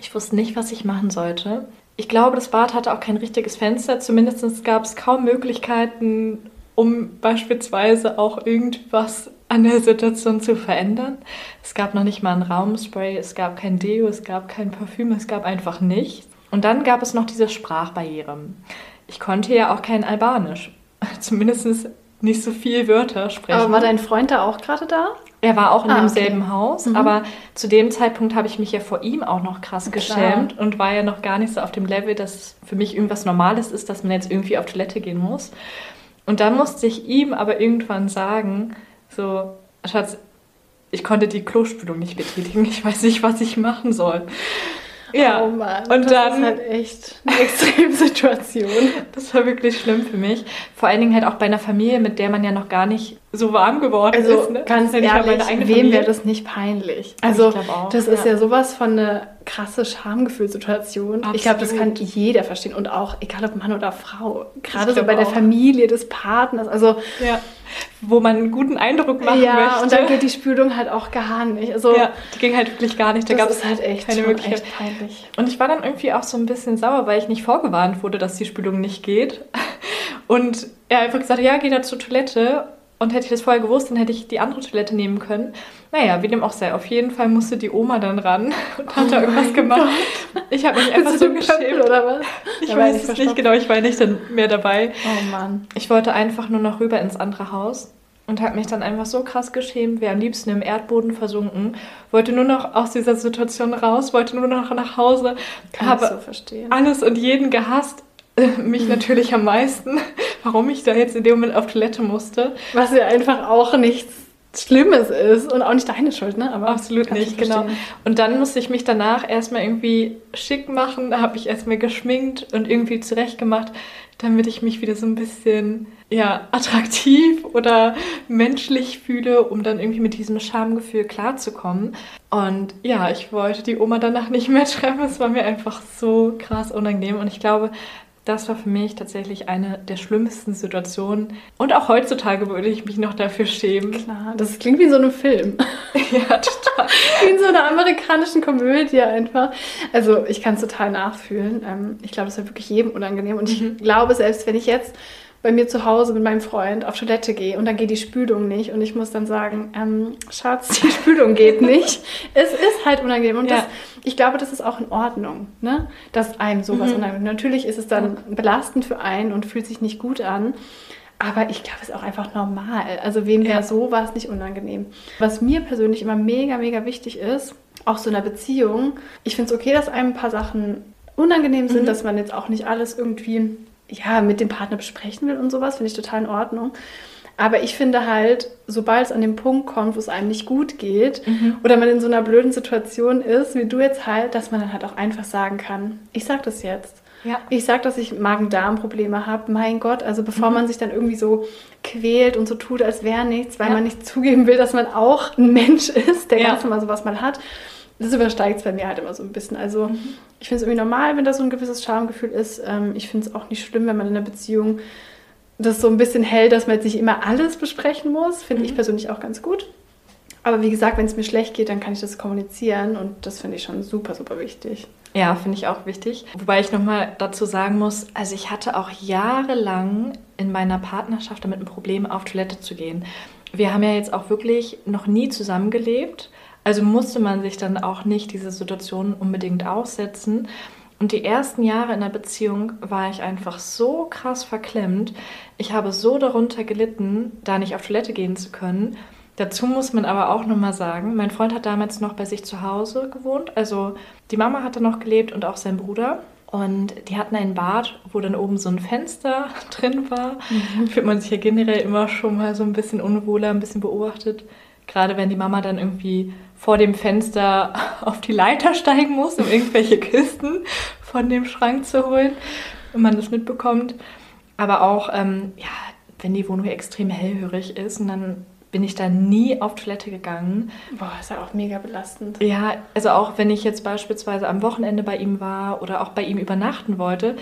Ich wusste nicht, was ich machen sollte. Ich glaube, das Bad hatte auch kein richtiges Fenster. Zumindest gab es kaum Möglichkeiten, um beispielsweise auch irgendwas an der Situation zu verändern. Es gab noch nicht mal ein Raumspray, es gab kein Deo, es gab kein Parfüm, es gab einfach nichts. Und dann gab es noch diese Sprachbarriere. Ich konnte ja auch kein Albanisch. Zumindest nicht so viel Wörter sprechen. Aber war dein Freund da auch gerade da? Er war auch in ah, demselben okay. Haus, mhm. aber zu dem Zeitpunkt habe ich mich ja vor ihm auch noch krass geschämt und war ja noch gar nicht so auf dem Level, dass für mich irgendwas Normales ist, dass man jetzt irgendwie auf Toilette gehen muss. Und dann musste ich ihm aber irgendwann sagen, so, Schatz, ich konnte die Klospülung nicht betätigen, ich weiß nicht, was ich machen soll. Ja, oh Mann, und das dann, ist halt echt eine Extremsituation. das war wirklich schlimm für mich. Vor allen Dingen halt auch bei einer Familie, mit der man ja noch gar nicht so warm geworden also, ist. Ne? Ganz ja ehrlich, wem wäre das nicht peinlich? Also, auch, das ja. ist ja sowas von eine krasse Schamgefühlssituation. Ich glaube, das kann jeder verstehen. Und auch, egal ob Mann oder Frau, gerade so bei auch. der Familie des Partners. Also, ja wo man einen guten Eindruck machen ja, möchte. Ja, und dann geht die Spülung halt auch gar nicht. Also, ja, die ging halt wirklich gar nicht. Da gab es halt echt keine Möglichkeit. Echt peinlich. Und ich war dann irgendwie auch so ein bisschen sauer, weil ich nicht vorgewarnt wurde, dass die Spülung nicht geht. Und er einfach gesagt, ja, geh da zur Toilette. Und hätte ich das vorher gewusst, dann hätte ich die andere Toilette nehmen können. Naja, wie dem auch sei. Auf jeden Fall musste die Oma dann ran und hat oh da irgendwas gemacht. Gott. Ich habe mich einfach so geschämt. oder was? Ich weiß es nicht genau, ich war nicht dann mehr dabei. Oh Mann. Ich wollte einfach nur noch rüber ins andere Haus und habe mich dann einfach so krass geschämt, wäre am liebsten im Erdboden versunken, wollte nur noch aus dieser Situation raus, wollte nur noch nach Hause, Kann habe so verstehen. alles und jeden gehasst, mich natürlich am meisten, warum ich da jetzt in dem Moment auf Toilette musste. Was ja einfach auch nichts Schlimmes ist und auch nicht deine Schuld, ne? Aber absolut nicht, genau. Und dann musste ich mich danach erstmal irgendwie schick machen, da habe ich erstmal geschminkt und irgendwie zurechtgemacht, damit ich mich wieder so ein bisschen ja, attraktiv oder menschlich fühle, um dann irgendwie mit diesem Schamgefühl klarzukommen. Und ja, ich wollte die Oma danach nicht mehr treffen. Es war mir einfach so krass unangenehm. Und ich glaube, das war für mich tatsächlich eine der schlimmsten Situationen. Und auch heutzutage würde ich mich noch dafür schämen. Klar, das klingt wie so einem Film. ja, total. wie in so einer amerikanischen Komödie einfach. Also ich kann es total nachfühlen. Ähm, ich glaube, das ist wirklich jedem unangenehm. Und ich mhm. glaube, selbst wenn ich jetzt bei mir zu Hause mit meinem Freund auf Toilette gehe und dann geht die Spülung nicht und ich muss dann sagen, ähm, Schatz, die Spülung geht nicht. es ist halt unangenehm und ja. das, ich glaube, das ist auch in Ordnung, ne? dass einem sowas mhm. unangenehm Natürlich ist es dann belastend für einen und fühlt sich nicht gut an. Aber ich glaube, es ist auch einfach normal. Also wem wäre ja. sowas nicht unangenehm? Was mir persönlich immer mega, mega wichtig ist, auch so in einer Beziehung, ich finde es okay, dass einem ein paar Sachen unangenehm sind, mhm. dass man jetzt auch nicht alles irgendwie ja, mit dem Partner besprechen will und sowas, finde ich total in Ordnung. Aber ich finde halt, sobald es an den Punkt kommt, wo es einem nicht gut geht mhm. oder man in so einer blöden Situation ist, wie du jetzt halt, dass man dann halt auch einfach sagen kann, ich sag das jetzt. Ja. Ich sag, dass ich Magen-Darm-Probleme habe. Mein Gott, also bevor mhm. man sich dann irgendwie so quält und so tut, als wäre nichts, weil ja. man nicht zugeben will, dass man auch ein Mensch ist, der ja. ganz normal sowas mal hat, das übersteigt es bei mir halt immer so ein bisschen. Also mhm. ich finde es irgendwie normal, wenn da so ein gewisses Schamgefühl ist. Ähm, ich finde es auch nicht schlimm, wenn man in einer Beziehung das so ein bisschen hält, dass man jetzt nicht immer alles besprechen muss. Finde mhm. ich persönlich auch ganz gut. Aber wie gesagt, wenn es mir schlecht geht, dann kann ich das kommunizieren und das finde ich schon super, super wichtig. Ja, finde ich auch wichtig. Wobei ich nochmal dazu sagen muss, also ich hatte auch jahrelang in meiner Partnerschaft damit ein Problem, auf Toilette zu gehen. Wir haben ja jetzt auch wirklich noch nie zusammengelebt. Also musste man sich dann auch nicht diese Situation unbedingt aussetzen. Und die ersten Jahre in der Beziehung war ich einfach so krass verklemmt. Ich habe so darunter gelitten, da nicht auf Toilette gehen zu können. Dazu muss man aber auch nochmal sagen, mein Freund hat damals noch bei sich zu Hause gewohnt. Also die Mama hatte noch gelebt und auch sein Bruder. Und die hatten ein Bad, wo dann oben so ein Fenster drin war. Mhm. Fühlt man sich ja generell immer schon mal so ein bisschen unwohler, ein bisschen beobachtet. Gerade wenn die Mama dann irgendwie vor dem Fenster auf die Leiter steigen muss, um irgendwelche Kisten von dem Schrank zu holen und man das mitbekommt. Aber auch, ähm, ja, wenn die Wohnung extrem hellhörig ist und dann bin ich da nie auf Toilette gegangen. Boah, ist ja auch mega belastend. Ja, also auch wenn ich jetzt beispielsweise am Wochenende bei ihm war oder auch bei ihm übernachten wollte.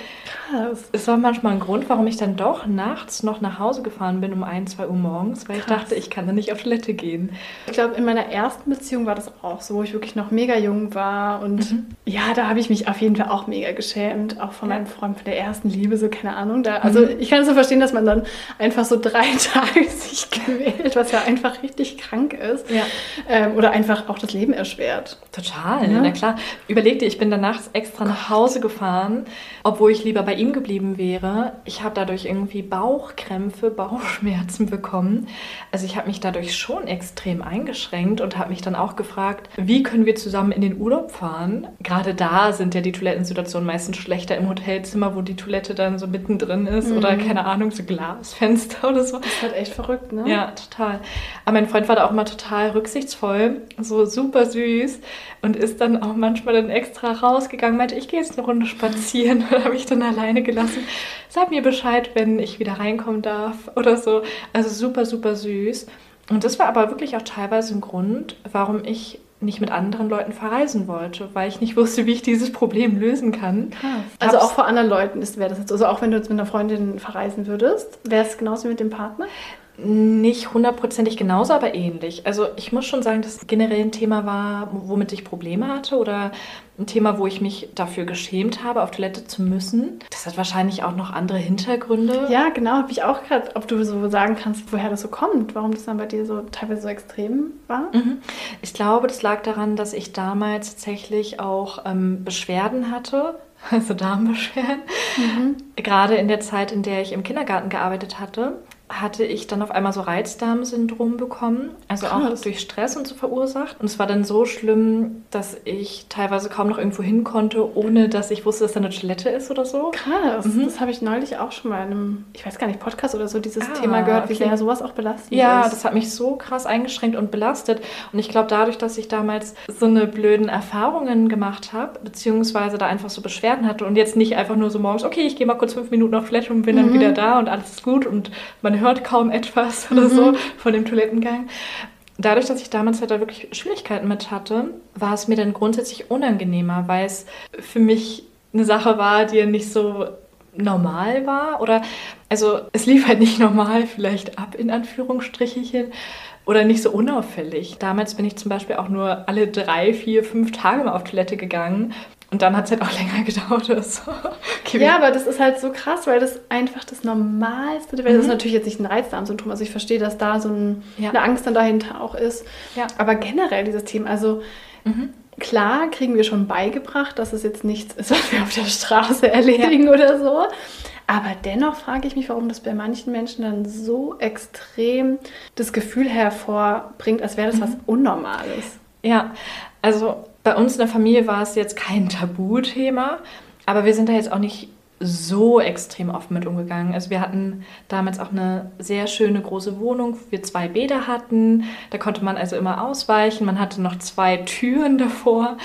Krass. Es war manchmal ein Grund, warum ich dann doch nachts noch nach Hause gefahren bin um ein, zwei Uhr morgens, weil Krass. ich dachte, ich kann da nicht auf Toilette gehen. Ich glaube, in meiner ersten Beziehung war das auch so, wo ich wirklich noch mega jung war und mhm. ja, da habe ich mich auf jeden Fall auch mega geschämt, auch von ja. meinem Freund von der ersten Liebe, so keine Ahnung. Da, also mhm. ich kann es so verstehen, dass man dann einfach so drei Tage sich quält, was ja ja einfach richtig krank ist. Ja. Ähm, oder einfach auch das Leben erschwert. Total, ja. na klar. Überleg dir, ich bin danach extra nach Hause gefahren, obwohl ich lieber bei ihm geblieben wäre. Ich habe dadurch irgendwie Bauchkrämpfe, Bauchschmerzen bekommen. Also ich habe mich dadurch schon extrem eingeschränkt und habe mich dann auch gefragt, wie können wir zusammen in den Urlaub fahren? Gerade da sind ja die Toilettensituationen meistens schlechter im Hotelzimmer, wo die Toilette dann so mittendrin ist mhm. oder keine Ahnung, so Glasfenster oder so. Das ist halt echt verrückt, ne? Ja, total. Aber mein Freund war da auch mal total rücksichtsvoll, so super süß und ist dann auch manchmal dann extra rausgegangen, meinte, ich gehe jetzt eine Runde spazieren und habe ich dann alleine gelassen. Sag mir Bescheid, wenn ich wieder reinkommen darf oder so. Also super, super süß. Und das war aber wirklich auch teilweise ein Grund, warum ich nicht mit anderen Leuten verreisen wollte, weil ich nicht wusste, wie ich dieses Problem lösen kann. Krass. Also auch vor anderen Leuten wäre das jetzt, also auch wenn du jetzt mit einer Freundin verreisen würdest, wäre es genauso wie mit dem Partner? Nicht hundertprozentig genauso, aber ähnlich. Also ich muss schon sagen, dass generell ein Thema war, womit ich Probleme hatte oder ein Thema, wo ich mich dafür geschämt habe, auf Toilette zu müssen. Das hat wahrscheinlich auch noch andere Hintergründe. Ja, genau. Habe ich auch gerade, ob du so sagen kannst, woher das so kommt, warum das dann bei dir so teilweise so extrem war. Mhm. Ich glaube, das lag daran, dass ich damals tatsächlich auch ähm, Beschwerden hatte also Darmbeschwerden. Mhm. Gerade in der Zeit, in der ich im Kindergarten gearbeitet hatte, hatte ich dann auf einmal so Reizdarmsyndrom bekommen, also Krass. auch durch Stress und so verursacht. Und es war dann so schlimm, dass ich teilweise kaum noch irgendwo hin konnte, ohne dass ich wusste, dass da eine Toilette ist oder so. Krass, mhm. das habe ich neulich auch schon mal in einem, ich weiß gar nicht, Podcast oder so, dieses ah, Thema gehört, okay. wie sehr sowas auch belastet ja, ist. Das hat mich so krass eingeschränkt und belastet. Und ich glaube, dadurch, dass ich damals so eine blöden Erfahrungen gemacht habe, beziehungsweise da einfach so Beschwerden hatte und jetzt nicht einfach nur so morgens, okay, ich gehe mal kurz fünf Minuten auf Toilette und bin mhm. dann wieder da und alles ist gut und man hört kaum etwas oder mhm. so von dem Toilettengang. Dadurch, dass ich damals halt da wirklich Schwierigkeiten mit hatte, war es mir dann grundsätzlich unangenehmer, weil es für mich eine Sache war, die ja nicht so normal war oder also es lief halt nicht normal vielleicht ab in Anführungsstrichelchen oder nicht so unauffällig. Damals bin ich zum Beispiel auch nur alle drei, vier, fünf Tage mal auf Toilette gegangen und dann hat es halt auch länger gedauert oder so. Okay. Ja, aber das ist halt so krass, weil das einfach das Normalste, weil mhm. das ist natürlich jetzt nicht ein Reizdarmsyndrom, also ich verstehe, dass da so ein, ja. eine Angst dann dahinter auch ist. Ja. Aber generell dieses Thema, also mhm. klar kriegen wir schon beigebracht, dass es jetzt nichts ist, was wir auf der Straße erledigen ja. oder so. Aber dennoch frage ich mich, warum das bei manchen Menschen dann so extrem das Gefühl hervorbringt, als wäre das mhm. was Unnormales. Ja, also bei uns in der Familie war es jetzt kein Tabuthema, aber wir sind da jetzt auch nicht so extrem offen mit umgegangen. Also wir hatten damals auch eine sehr schöne große Wohnung, wo wir zwei Bäder hatten. Da konnte man also immer ausweichen. Man hatte noch zwei Türen davor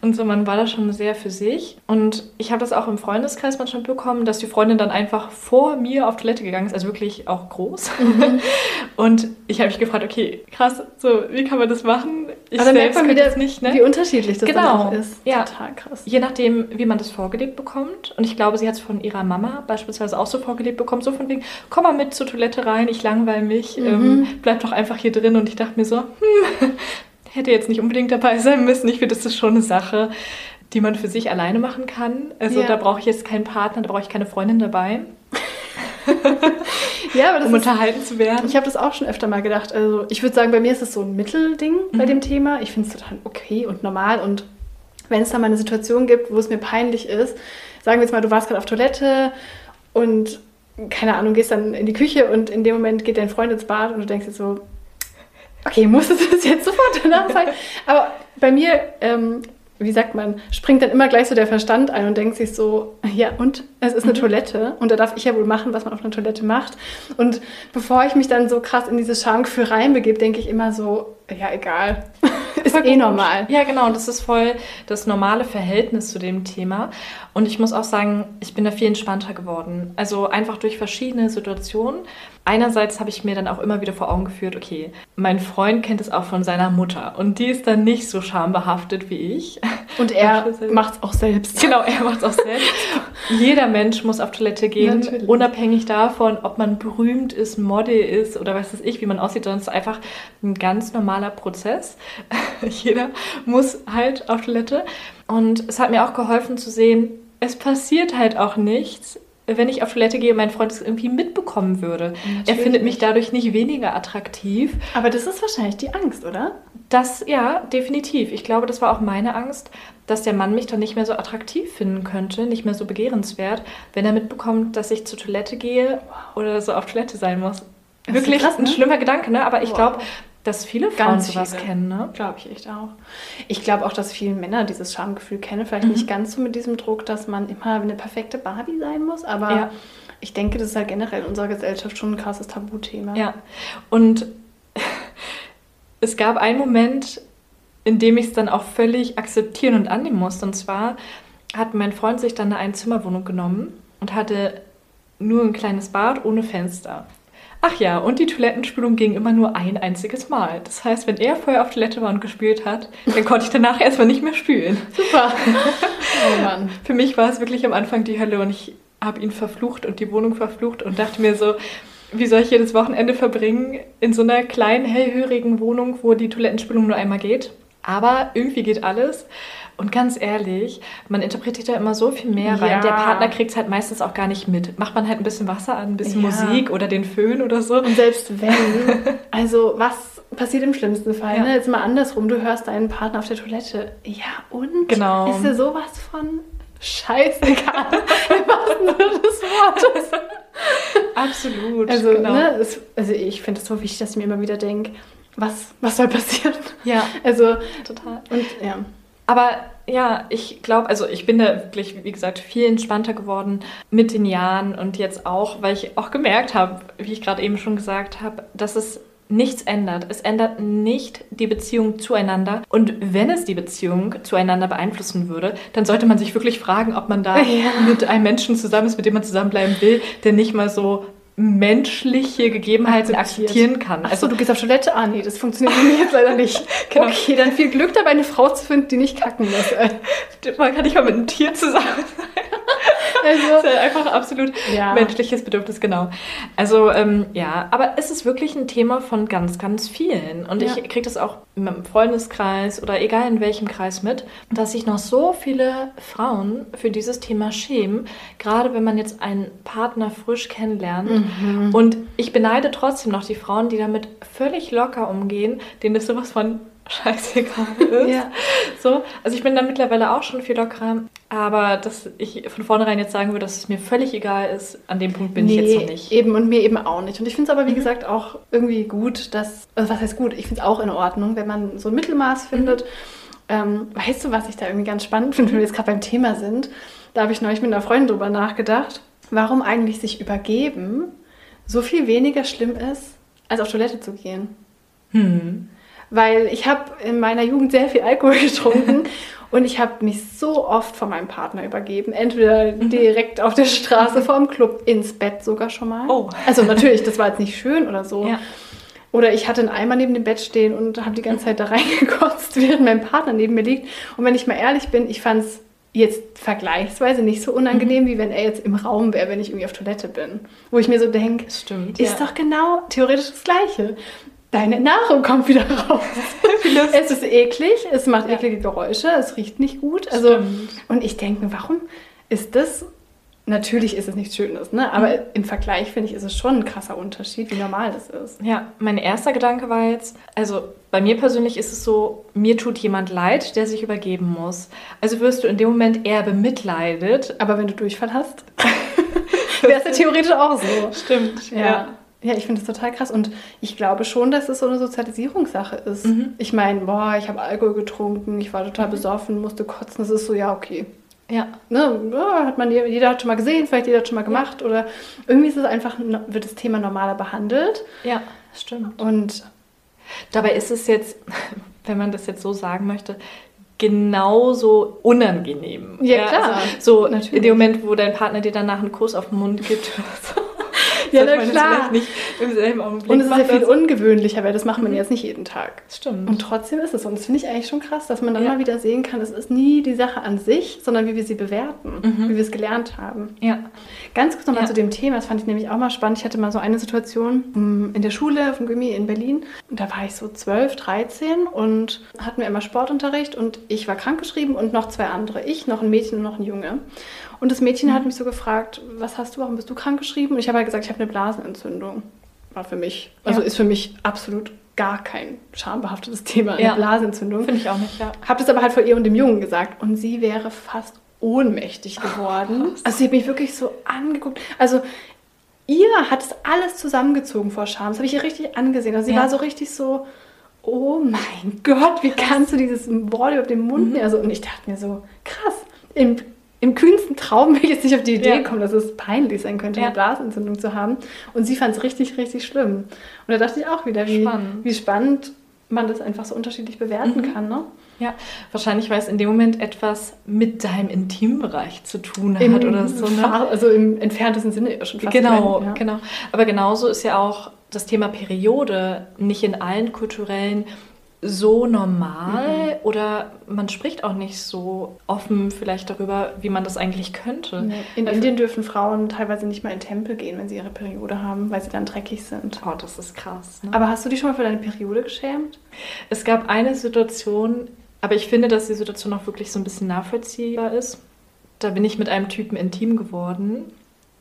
und so. Man war da schon sehr für sich. Und ich habe das auch im Freundeskreis manchmal bekommen, dass die Freundin dann einfach vor mir auf Toilette gegangen ist, also wirklich auch groß. Mhm. Und ich habe mich gefragt, okay, krass, so wie kann man das machen? Ich Aber merkt man wieder, nicht, ne? wie unterschiedlich das genau. dann auch ist. Ja. Total krass. Je nachdem, wie man das vorgelegt bekommt. Und ich glaube, sie hat es von ihrer Mama beispielsweise auch so vorgelebt bekommen, so von wegen, komm mal mit zur Toilette rein, ich langweile mich, mhm. ähm, bleib doch einfach hier drin. Und ich dachte mir so, hm, hätte jetzt nicht unbedingt dabei sein müssen. Ich finde, das ist schon eine Sache, die man für sich alleine machen kann. Also ja. da brauche ich jetzt keinen Partner, da brauche ich keine Freundin dabei. ja, aber das um ist, unterhalten zu werden. Ich habe das auch schon öfter mal gedacht. Also ich würde sagen, bei mir ist es so ein Mittelding mhm. bei dem Thema. Ich finde es total okay und normal. Und wenn es da mal eine Situation gibt, wo es mir peinlich ist, sagen wir jetzt mal, du warst gerade auf Toilette und keine Ahnung, gehst dann in die Küche und in dem Moment geht dein Freund ins Bad und du denkst jetzt so, okay, muss es das jetzt sofort danach sein? Aber bei mir ähm, wie sagt man, springt dann immer gleich so der Verstand ein und denkt sich so, ja und, es ist eine mhm. Toilette und da darf ich ja wohl machen, was man auf einer Toilette macht. Und bevor ich mich dann so krass in dieses Schamgefühl reinbegebe, denke ich immer so, ja egal, ist eh normal. Ja genau, und das ist voll das normale Verhältnis zu dem Thema. Und ich muss auch sagen, ich bin da viel entspannter geworden. Also einfach durch verschiedene Situationen einerseits habe ich mir dann auch immer wieder vor Augen geführt, okay, mein Freund kennt es auch von seiner Mutter und die ist dann nicht so schambehaftet wie ich. Und er macht es auch selbst. Genau, er macht es auch selbst. Jeder Mensch muss auf Toilette gehen, Natürlich. unabhängig davon, ob man berühmt ist, Model ist oder was weiß ich, wie man aussieht, sondern es ist einfach ein ganz normaler Prozess. Jeder muss halt auf Toilette. Und es hat mir auch geholfen zu sehen, es passiert halt auch nichts wenn ich auf Toilette gehe, mein Freund es irgendwie mitbekommen würde. Natürlich. Er findet mich dadurch nicht weniger attraktiv. Aber das ist wahrscheinlich die Angst, oder? Das, ja, definitiv. Ich glaube, das war auch meine Angst, dass der Mann mich dann nicht mehr so attraktiv finden könnte, nicht mehr so begehrenswert, wenn er mitbekommt, dass ich zur Toilette gehe oder so auf Toilette sein muss. Das Wirklich krass, ne? ein schlimmer Gedanke, ne? Aber ich wow. glaube, dass viele Frauen ganz sowas viele. kennen, ne? Glaube ich echt auch. Ich glaube auch, dass viele Männer dieses Schamgefühl kennen. Vielleicht mhm. nicht ganz so mit diesem Druck, dass man immer eine perfekte Barbie sein muss, aber ja. ich denke, das ist halt generell in unserer Gesellschaft schon ein krasses Tabuthema. Ja. Und es gab einen Moment, in dem ich es dann auch völlig akzeptieren und annehmen musste. Und zwar hat mein Freund sich dann eine Einzimmerwohnung genommen und hatte nur ein kleines Bad ohne Fenster. Ach ja, und die Toilettenspülung ging immer nur ein einziges Mal. Das heißt, wenn er vorher auf Toilette war und gespült hat, dann konnte ich danach erstmal nicht mehr spülen. Super. Oh Mann. Für mich war es wirklich am Anfang die Hölle und ich habe ihn verflucht und die Wohnung verflucht und dachte mir so, wie soll ich jedes Wochenende verbringen in so einer kleinen, hellhörigen Wohnung, wo die Toilettenspülung nur einmal geht? Aber irgendwie geht alles. Und ganz ehrlich, man interpretiert da immer so viel mehr rein. Ja. Der Partner kriegt es halt meistens auch gar nicht mit. Macht man halt ein bisschen Wasser an, ein bisschen ja. Musik oder den Föhn oder so. Und selbst wenn, also was passiert im schlimmsten Fall? Ja. Ne? Jetzt mal andersrum, du hörst deinen Partner auf der Toilette. Ja, und? Genau. Ist dir sowas von scheißegal wahrsten Sinne des Wortes. Absolut. Also, genau. ne, es, also ich finde es so wichtig, dass ich mir immer wieder denke, was, was soll passieren? Ja. Also total. Und ja. Aber ja, ich glaube, also ich bin da wirklich, wie gesagt, viel entspannter geworden mit den Jahren und jetzt auch, weil ich auch gemerkt habe, wie ich gerade eben schon gesagt habe, dass es nichts ändert. Es ändert nicht die Beziehung zueinander. Und wenn es die Beziehung zueinander beeinflussen würde, dann sollte man sich wirklich fragen, ob man da ja. mit einem Menschen zusammen ist, mit dem man zusammenbleiben will, der nicht mal so menschliche Gegebenheiten akzeptieren kann. Achso, also, du gehst auf Toilette? Ah, nee, das funktioniert für mich jetzt leider nicht. genau. Okay, dann viel Glück dabei, eine Frau zu finden, die nicht kacken muss. Man kann nicht mal mit einem Tier zusammen sein. Also, das ist einfach absolut ja. menschliches Bedürfnis, genau. Also, ähm, ja, aber es ist wirklich ein Thema von ganz, ganz vielen. Und ja. ich kriege das auch in meinem Freundeskreis oder egal in welchem Kreis mit, dass sich noch so viele Frauen für dieses Thema schämen, gerade wenn man jetzt einen Partner frisch kennenlernt. Mhm. Und ich beneide trotzdem noch die Frauen, die damit völlig locker umgehen, denen das sowas von scheißegal ist. ja. So, also ich bin da mittlerweile auch schon viel lockerer, aber dass ich von vornherein jetzt sagen würde, dass es mir völlig egal ist, an dem Punkt bin nee, ich jetzt noch nicht. Eben und mir eben auch nicht. Und ich finde es aber, wie mhm. gesagt, auch irgendwie gut, dass, also was heißt gut, ich finde es auch in Ordnung, wenn man so ein Mittelmaß mhm. findet. Mhm. Ähm, weißt du, was ich da irgendwie ganz spannend finde, wenn wir jetzt gerade beim Thema sind? Da habe ich neulich mit einer Freundin drüber nachgedacht, warum eigentlich sich übergeben so viel weniger schlimm ist, als auf Toilette zu gehen. Hm weil ich habe in meiner Jugend sehr viel Alkohol getrunken und ich habe mich so oft von meinem Partner übergeben. Entweder mhm. direkt auf der Straße vor dem Club, ins Bett sogar schon mal. Oh. Also natürlich, das war jetzt nicht schön oder so. Ja. Oder ich hatte einen Eimer neben dem Bett stehen und habe die ganze Zeit da reingekotzt, während mein Partner neben mir liegt. Und wenn ich mal ehrlich bin, ich fand es jetzt vergleichsweise nicht so unangenehm, mhm. wie wenn er jetzt im Raum wäre, wenn ich irgendwie auf Toilette bin. Wo ich mir so denke, ist ja. doch genau theoretisch das Gleiche deine Nahrung kommt wieder raus. es ist eklig, es macht ja. eklige Geräusche, es riecht nicht gut. Also, Stimmt. und ich denke mir, warum ist das? Natürlich ist es nichts Schönes, ne? aber mhm. im Vergleich finde ich, ist es schon ein krasser Unterschied, wie normal das ist. Ja, mein erster Gedanke war jetzt, also bei mir persönlich ist es so, mir tut jemand leid, der sich übergeben muss. Also wirst du in dem Moment eher bemitleidet. Aber wenn du Durchfall hast, wäre es ja theoretisch auch so. Stimmt, ja. ja. Ja, ich finde das total krass und ich glaube schon, dass es so eine Sozialisierungssache ist. Mhm. Ich meine, boah, ich habe Alkohol getrunken, ich war total besoffen, musste kotzen, das ist so, ja, okay. Ja. Ne, ja, hat man, jeder hat schon mal gesehen, vielleicht jeder hat schon mal gemacht oder irgendwie ist es einfach, wird das Thema normaler behandelt Ja, stimmt. und Dabei ist es jetzt, wenn man das jetzt so sagen möchte, genauso unangenehm. Ja, klar. Also so Natürlich. in dem Moment, wo dein Partner dir danach einen Kuss auf den Mund gibt oder so. Ja, na klar. nicht im selben Augenblick Und es ist ja viel ungewöhnlicher, weil das macht man jetzt nicht jeden Tag. Stimmt. Und trotzdem ist es. Und das finde ich eigentlich schon krass, dass man dann Ja. mal wieder sehen kann, es ist nie die Sache an sich, sondern wie wir sie bewerten, wie wir es gelernt haben. ja. Ganz kurz nochmal Ja. zu dem Thema, das fand ich nämlich auch mal spannend. Ich hatte mal so eine Situation mm, in der Schule, auf dem Gimmi in Berlin. Und da war ich so 12, 13 und hatten wir immer Sportunterricht und ich war krankgeschrieben und noch zwei andere. Ich, noch ein Mädchen und noch ein Junge. Und das Mädchen hat mich so gefragt, was hast du, warum bist du krankgeschrieben? Und ich habe halt gesagt, ich habe eine Blasenentzündung. War für mich, also Ja. ist für mich absolut gar kein schambehaftetes Thema, eine Ja. Blasenentzündung. Finde ich auch nicht, ja. Habe das aber halt vor ihr und dem Jungen gesagt und sie wäre fast ohnmächtig geworden. also sie hat mich wirklich so angeguckt. Also ihr hat es alles zusammengezogen vor Scham. Das habe ich ihr richtig angesehen. Also sie Ja. war so richtig so, oh mein Gott, wie kannst du dieses Wort über den Mund nehmen? Also, und ich dachte mir so, krass, im, im kühnsten Traum will ich jetzt nicht auf die Idee Ja. kommen, dass es peinlich sein könnte, Ja. eine Blasenentzündung zu haben. Und sie fand es richtig, richtig schlimm. Und da dachte ich auch wieder, wie Spannend. wie spannend man das einfach so unterschiedlich bewerten Mhm. kann. Ne? Ja, wahrscheinlich, weil es in dem Moment etwas mit deinem Intimbereich zu tun hat Im oder so. Ne? Also im entferntesten Sinne schon fast. Genau, wenn, ja. genau. Aber genauso ist ja auch das Thema Periode nicht in allen kulturellen so normal oder man spricht auch nicht so offen vielleicht darüber, wie man das eigentlich könnte. Nee. In Weil- Indien dürfen Frauen teilweise nicht mal in Tempel gehen, wenn sie ihre Periode haben, weil sie dann dreckig sind. Oh, das ist krass. Ne? Aber hast du dich schon mal für deine Periode geschämt? Es gab eine Situation, aber ich finde, dass die Situation auch wirklich so ein bisschen nachvollziehbar ist. Da bin ich mit einem Typen intim geworden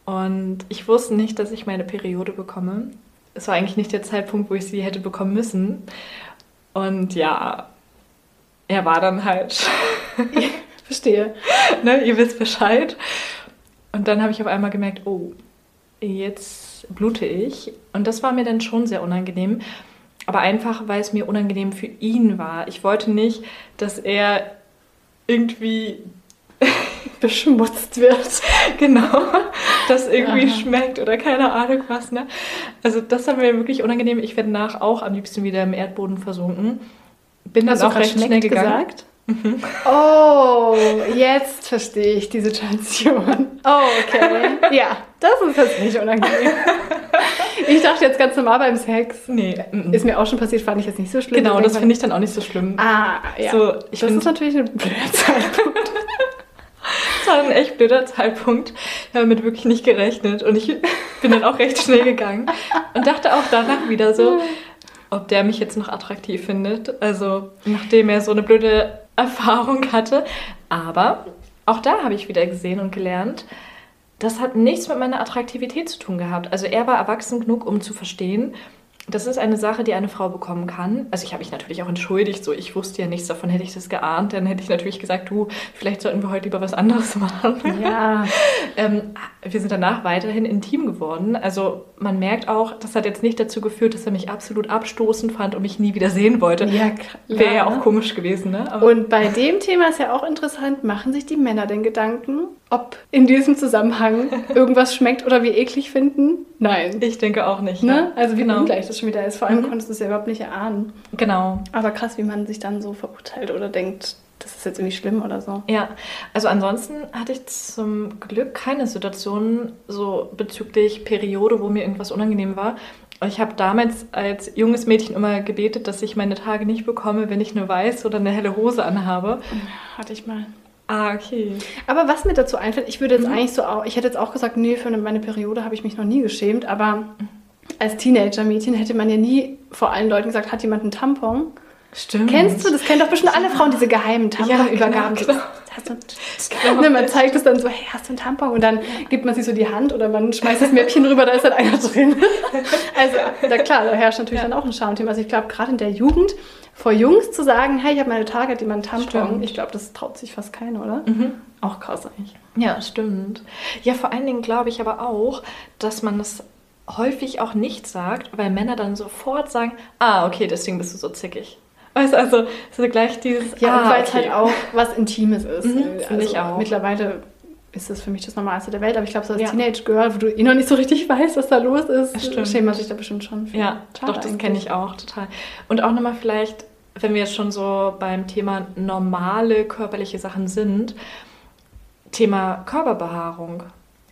und ich wusste nicht, dass ich meine Periode bekomme. Es war eigentlich nicht der Zeitpunkt, wo ich sie hätte bekommen müssen. Und ja, er war dann halt, Verstehe. ne, ihr wisst Bescheid. Und dann habe ich auf einmal gemerkt, oh, jetzt blute ich. Und das war mir dann schon sehr unangenehm. Aber einfach, weil es mir unangenehm für ihn war. Ich wollte nicht, dass er irgendwie Beschmutzt wird. genau das irgendwie Aha. schmeckt oder keine Ahnung was. Ne? Also das war mir wirklich unangenehm. Ich werde nach auch am liebsten wieder im Erdboden versunken. Bin dann Hast du auch recht schnell gegangen. gesagt? Oh, jetzt verstehe ich die Situation. Oh, okay. Ja, das ist jetzt nicht unangenehm. Ich dachte jetzt ganz normal beim Sex. Nee. Ist mir auch schon passiert, fand ich jetzt nicht so schlimm. genau, das finde ich dann auch nicht so schlimm. Ah, ja. So, ich das find- ist natürlich eine blöde Zeitpunkt. War ein echt blöder Zeitpunkt. Ich habe damit wirklich nicht gerechnet. Und ich bin dann auch recht schnell gegangen. Und dachte auch danach wieder so, ob der mich jetzt noch attraktiv findet. Also, nachdem er so eine blöde Erfahrung hatte. Aber auch da habe ich wieder gesehen und gelernt, das hat nichts mit meiner Attraktivität zu tun gehabt. Also, er war erwachsen genug, um zu verstehen, das ist eine Sache, die eine Frau bekommen kann. Also ich habe mich natürlich auch entschuldigt, so ich wusste ja nichts davon, hätte ich das geahnt, dann hätte ich natürlich gesagt, du, vielleicht sollten wir heute lieber was anderes machen. Ja, Ähm, wir sind danach weiterhin intim geworden. Also man merkt auch, das hat jetzt nicht dazu geführt, dass er mich absolut abstoßend fand und mich nie wieder sehen wollte. ja klar. Wäre ja auch ne? komisch gewesen, ne? Aber Und bei dem Thema ist ja auch interessant, machen sich die Männer denn Gedanken, ob in diesem Zusammenhang irgendwas schmeckt oder wir eklig finden? Nein. ich denke auch nicht. Ne? Also wie genau. ungleich das schon wieder ist. Vor allem Mhm. konntest du es ja überhaupt nicht erahnen. Genau. Aber krass, wie man sich dann so verurteilt oder denkt, das ist jetzt irgendwie schlimm oder so. Ja, also ansonsten hatte ich zum Glück keine Situation so bezüglich Periode, wo mir irgendwas unangenehm war. Ich habe damals als junges Mädchen immer gebetet, dass ich meine Tage nicht bekomme, wenn ich eine weiße oder eine helle Hose anhabe. Hatte ich mal. Ah, okay. Aber was mir dazu einfällt, ich würde jetzt Mhm. eigentlich so auch, ich hätte jetzt auch gesagt, nee, für eine- meine Periode habe ich mich noch nie geschämt, aber als Teenager-Mädchen hätte man ja nie vor allen Leuten gesagt, hat jemand einen Tampon? Stimmt. Kennst du, das kennen doch bestimmt alle Frauen, diese geheimen Tamponübergaben. genau, genau. Einen- ne, man zeigt es dann so, hey, hast du einen Tampon? Und dann gibt man sich so die Hand oder man schmeißt das Mäppchen rüber, da ist dann einer drin. Also, na klar, da herrscht natürlich Ja. dann auch ein Schamthema. Also ich glaube, gerade in der Jugend, vor Jungs zu sagen, hey, ich habe meine Tage, hat jemand einen Tampon, Stimmt. ich glaube, das traut sich fast keiner, oder? Mhm. Auch krass eigentlich. Ja, stimmt. Ja, vor allen Dingen glaube ich aber auch, dass man das häufig auch nichts sagt, weil Männer dann sofort sagen, ah, okay, deswegen bist du so zickig. Weißt du, also so gleich dieses. Ja, ah, weil es okay. halt auch was Intimes ist. Mhm, also ich auch. Mittlerweile ist das für mich das Normalste der Welt, aber ich glaube, so als Ja. Teenage-Girl, wo du eh noch nicht so richtig weißt, was da los ist, Das stimmt. schämt man sich da bestimmt schon für. Ja, Schade doch, das kenne ich auch total. Und auch nochmal vielleicht, wenn wir jetzt schon so beim Thema normale körperliche Sachen sind, Thema Körperbehaarung.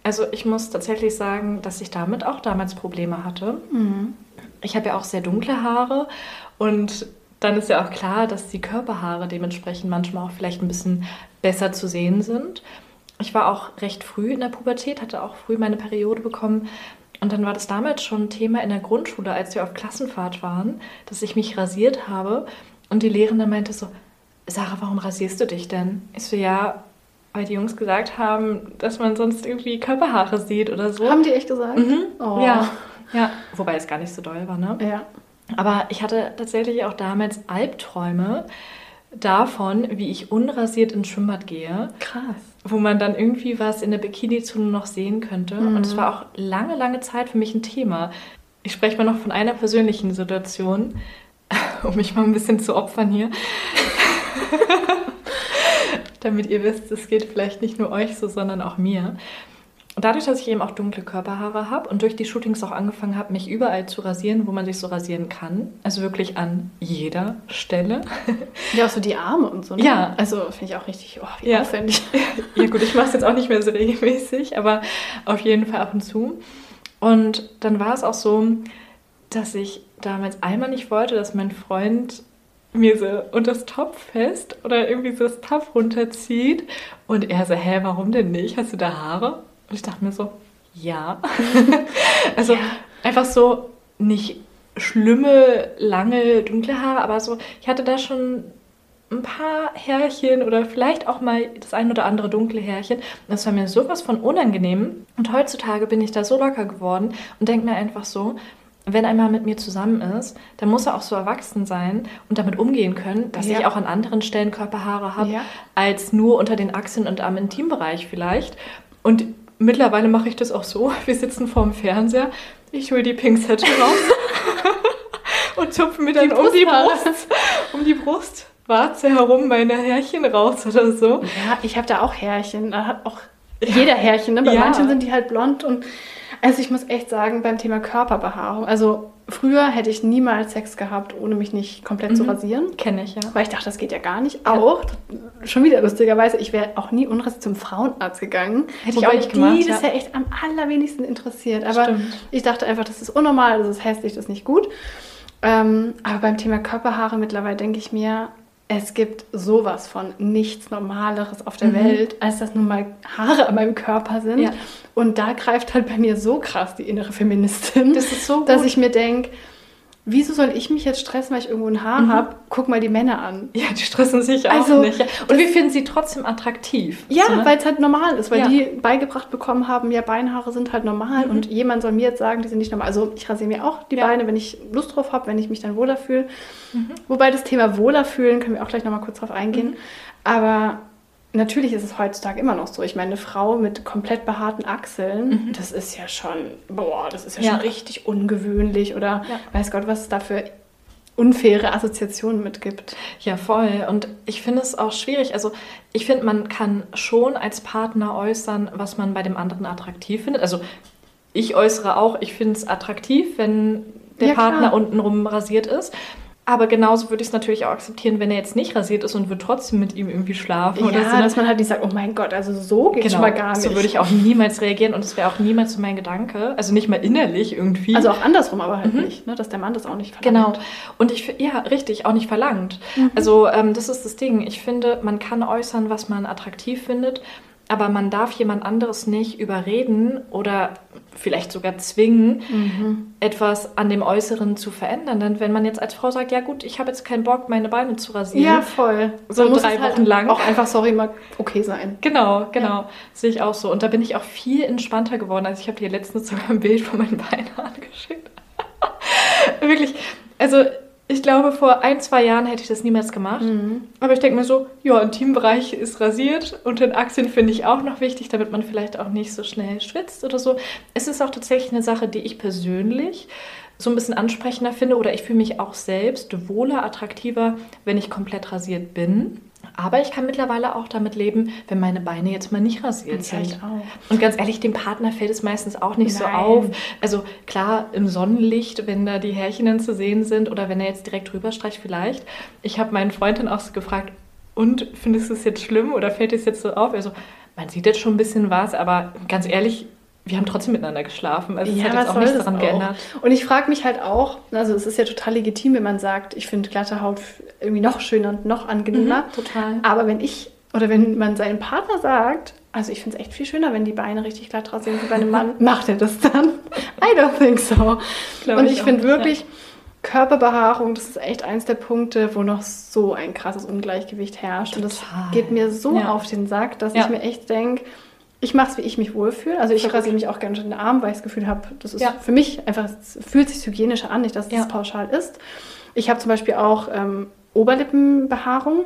Also ich muss tatsächlich sagen, dass ich damit auch damals Probleme hatte. Mhm. Ich habe ja auch sehr dunkle Haare und dann ist ja auch klar, dass die Körperhaare dementsprechend manchmal auch vielleicht ein bisschen besser zu sehen sind. Ich war auch recht früh in der Pubertät, hatte auch früh meine Periode bekommen. Und dann war das damals schon ein Thema in der Grundschule, als wir auf Klassenfahrt waren, dass ich mich rasiert habe. Und die Lehrerin meinte so, Sarah, warum rasierst du dich denn? Ich so, ja, weil die Jungs gesagt haben, dass man sonst irgendwie Körperhaare sieht oder so. Haben die echt gesagt? Mhm. Oh. Ja, ja. Wobei es gar nicht so doll war, ne? Ja. Aber ich hatte tatsächlich auch damals Albträume davon, wie ich unrasiert ins Schwimmbad gehe, Krass. wo man dann irgendwie was in der Bikini-Zone noch sehen könnte. Und es war auch lange, lange Zeit für mich ein Thema. Ich spreche mal noch von einer persönlichen Situation, um mich mal ein bisschen zu opfern hier. Damit ihr wisst, es geht vielleicht nicht nur euch so, sondern auch mir. Und dadurch, dass ich eben auch dunkle Körperhaare habe und durch die Shootings auch angefangen habe, mich überall zu rasieren, wo man sich so rasieren kann, also wirklich an jeder Stelle. Ja, auch so die Arme und so. Ne? Ja. Also finde ich auch richtig oh, wie Ja. aufwendig. ja gut, ich mache es jetzt auch nicht mehr so regelmäßig, aber auf jeden Fall ab und zu. Und dann war es auch so, dass ich damals einmal nicht wollte, dass mein Freund mir so unter das Top fest oder irgendwie so das Top runterzieht. Und er so, hä, warum denn nicht? Hast du da Haare? Und ich dachte mir so, ja. also Ja. einfach so nicht schlimme, lange, dunkle Haare, aber so, ich hatte da schon ein paar Härchen oder vielleicht auch mal das ein oder andere dunkle Härchen. Das war mir sowas von unangenehm. Und heutzutage bin ich da so locker geworden und denke mir einfach so, wenn einmal mit mir zusammen ist, dann muss er auch so erwachsen sein und damit umgehen können, dass Ja. ich auch an anderen Stellen Körperhaare habe, Ja. als nur unter den Achseln und am Intimbereich vielleicht. Und mittlerweile mache ich das auch so. Wir sitzen vorm Fernseher, ich hole die Pinzette raus und zupfe mir dann Die um die. Brust, um die Brustwarze herum meine Härchen raus oder so. Ja, ich habe da auch Härchen. Da hat auch jeder Härchen. Ne? Bei Ja. manchen sind die halt blond. Und also ich muss echt sagen, beim Thema Körperbehaarung, also früher hätte ich niemals Sex gehabt, ohne mich nicht komplett zu Mhm. rasieren. Kenne ich ja. Weil ich dachte, das geht ja gar nicht. Auch, schon wieder lustigerweise, ich wäre auch nie unrasiert zum Frauenarzt gegangen. Hätte ich auch nicht gemacht, Die das ja. ja echt am allerwenigsten interessiert. Aber Stimmt. ich dachte einfach, das ist unnormal, das ist hässlich, das ist nicht gut. Ähm, aber beim Thema Körperhaare mittlerweile denke ich mir, es gibt sowas von nichts Normaleres auf der Welt, als dass nun mal Haare an meinem Körper sind. Mhm. Ja. Und da greift halt bei mir so krass die innere Feministin, Das so dass ich mir denke, wieso soll ich mich jetzt stressen, weil ich irgendwo ein Haar Mhm. habe? Guck mal die Männer an. Ja, die stressen sich auch Also, nicht. Ja. Und wir finden sie trotzdem attraktiv. Ja, So, ne? weil es halt normal ist, weil Ja. die beigebracht bekommen haben, ja, Beinhaare sind halt normal und jemand soll mir jetzt sagen, die sind nicht normal. Also ich rasiere mir auch die Mhm. Ja. Beine, wenn ich Lust drauf habe, wenn ich mich dann wohler fühle. Mhm. Wobei das Thema wohler fühlen, können wir auch gleich nochmal kurz drauf eingehen. Mhm. Aber natürlich ist es heutzutage immer noch so. Ich meine, eine Frau mit komplett behaarten Achseln, das ist ja schon, boah, das ist ja, Mhm. Ja. schon richtig ungewöhnlich oder Ja. weiß Gott, was es da für unfaire Assoziationen mitgibt. Ja, voll. Und ich finde es auch schwierig. Also ich finde, man kann schon als Partner äußern, was man bei dem anderen attraktiv findet. Also ich äußere auch, ich finde es attraktiv, wenn der Ja. Partner untenrum rasiert ist. Aber genauso würde ich es natürlich auch akzeptieren, wenn er jetzt nicht rasiert ist und würde trotzdem mit ihm irgendwie schlafen oder ja, so. ne? dass man halt nicht sagt, oh mein Gott, also so geht schon mal gar nicht. So würde ich auch niemals reagieren und das wäre auch niemals so mein Gedanke. Also nicht mal innerlich irgendwie. Also auch andersrum aber halt nicht, ne? dass der Mann das auch nicht Genau. verlangt. Und ich, ja, richtig, auch nicht verlangt. Mhm. Also ähm, das ist das Ding. Ich finde, man kann äußern, was man attraktiv findet, aber man darf jemand anderes nicht überreden oder vielleicht sogar zwingen, Mhm. etwas an dem Äußeren zu verändern. Denn wenn man jetzt als Frau sagt, ja gut, ich habe jetzt keinen Bock, meine Beine zu rasieren. Ja, voll. So muss drei halt Wochen lang. Auch einfach, sorry, mal okay sein. Genau, genau. Sehe ich auch so. Und da bin ich auch viel entspannter geworden. Also ich habe dir letztens sogar ein Bild von meinen Beinen angeschickt. Wirklich. Also ich glaube, vor ein, zwei Jahren hätte ich das niemals gemacht. Mhm. Aber ich denke mir so, ja, Intimbereich ist rasiert und den Achseln finde ich auch noch wichtig, damit man vielleicht auch nicht so schnell schwitzt oder so. Es ist auch tatsächlich eine Sache, die ich persönlich so ein bisschen ansprechender finde oder ich fühle mich auch selbst wohler, attraktiver, wenn ich komplett rasiert bin. Aber ich kann mittlerweile auch damit leben, wenn meine Beine jetzt mal nicht rasiert Ja, sind. Und ganz ehrlich, dem Partner fällt es meistens auch nicht so Nein. auf. Also klar, im Sonnenlicht, wenn da die Härchen dann zu sehen sind oder wenn er jetzt direkt drüber streicht, vielleicht. Ich habe meinen Freund dann auch so gefragt, und findest du es jetzt schlimm oder fällt es jetzt so auf? Also, man sieht jetzt schon ein bisschen was, aber ganz ehrlich, wir haben trotzdem miteinander geschlafen. Also es hat jetzt auch nichts daran geändert. Und ich frage mich halt auch, also es ist ja total legitim, wenn man sagt, ich finde glatte Haut irgendwie noch schöner und noch angenehmer. Mhm, total. Aber wenn ich oder wenn man seinem Partner sagt, also ich finde es echt viel schöner, wenn die Beine richtig glatt rasiert sind bei einem Mann, macht er das dann? I don't think so. Glaub und ich ich auch finde wirklich, Körperbehaarung, das ist echt eins der Punkte, wo noch so ein krasses Ungleichgewicht herrscht. Und das Total. geht mir so Ja. auf den Sack, dass Ja. ich mir echt denke, ich mache es, wie ich mich wohlfühle. Also ich rasiere mich auch gerne in den Arm, weil ich das Gefühl habe, das ist Ja. für mich einfach, es fühlt sich hygienischer an, nicht, dass Ja. es pauschal ist. Ich habe zum Beispiel auch ähm, Oberlippenbehaarung,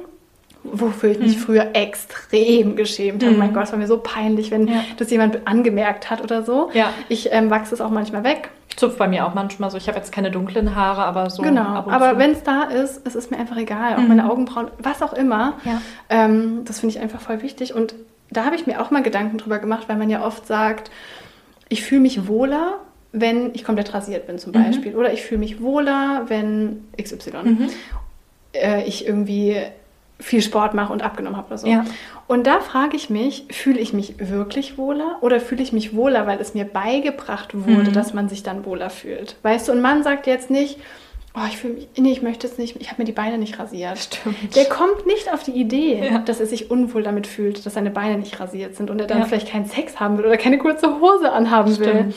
wofür ich mich Mhm. früher extrem geschämt habe. Mhm. Mein Gott, es war mir so peinlich, wenn Ja. das jemand angemerkt hat oder so. Ja. Ich ähm, wachse es auch manchmal weg. Zupft bei mir auch manchmal so. Ich habe jetzt keine dunklen Haare, aber so. genau, aber wenn es da ist, es ist mir einfach egal. Auch Mhm. meine Augenbrauen, was auch immer. Ja. Ähm, das finde ich einfach voll wichtig. Und da habe ich mir auch mal Gedanken drüber gemacht, weil man ja oft sagt, ich fühle mich wohler, wenn ich komplett rasiert bin zum Mhm. Beispiel. Oder ich fühle mich wohler, wenn XY Mhm. äh, ich irgendwie viel Sport mache und abgenommen habe oder so. Ja. Und da frage ich mich, fühle ich mich wirklich wohler oder fühle ich mich wohler, weil es mir beigebracht wurde, Mhm. dass man sich dann wohler fühlt? Weißt du, ein Mann sagt jetzt nicht, oh, ich fühle mich, nee, ich möchte es nicht, ich habe mir die Beine nicht rasiert. Stimmt. Der kommt nicht auf die Idee, Ja. dass er sich unwohl damit fühlt, dass seine Beine nicht rasiert sind und er dann Ja. vielleicht keinen Sex haben will oder keine kurze Hose anhaben will. Stimmt.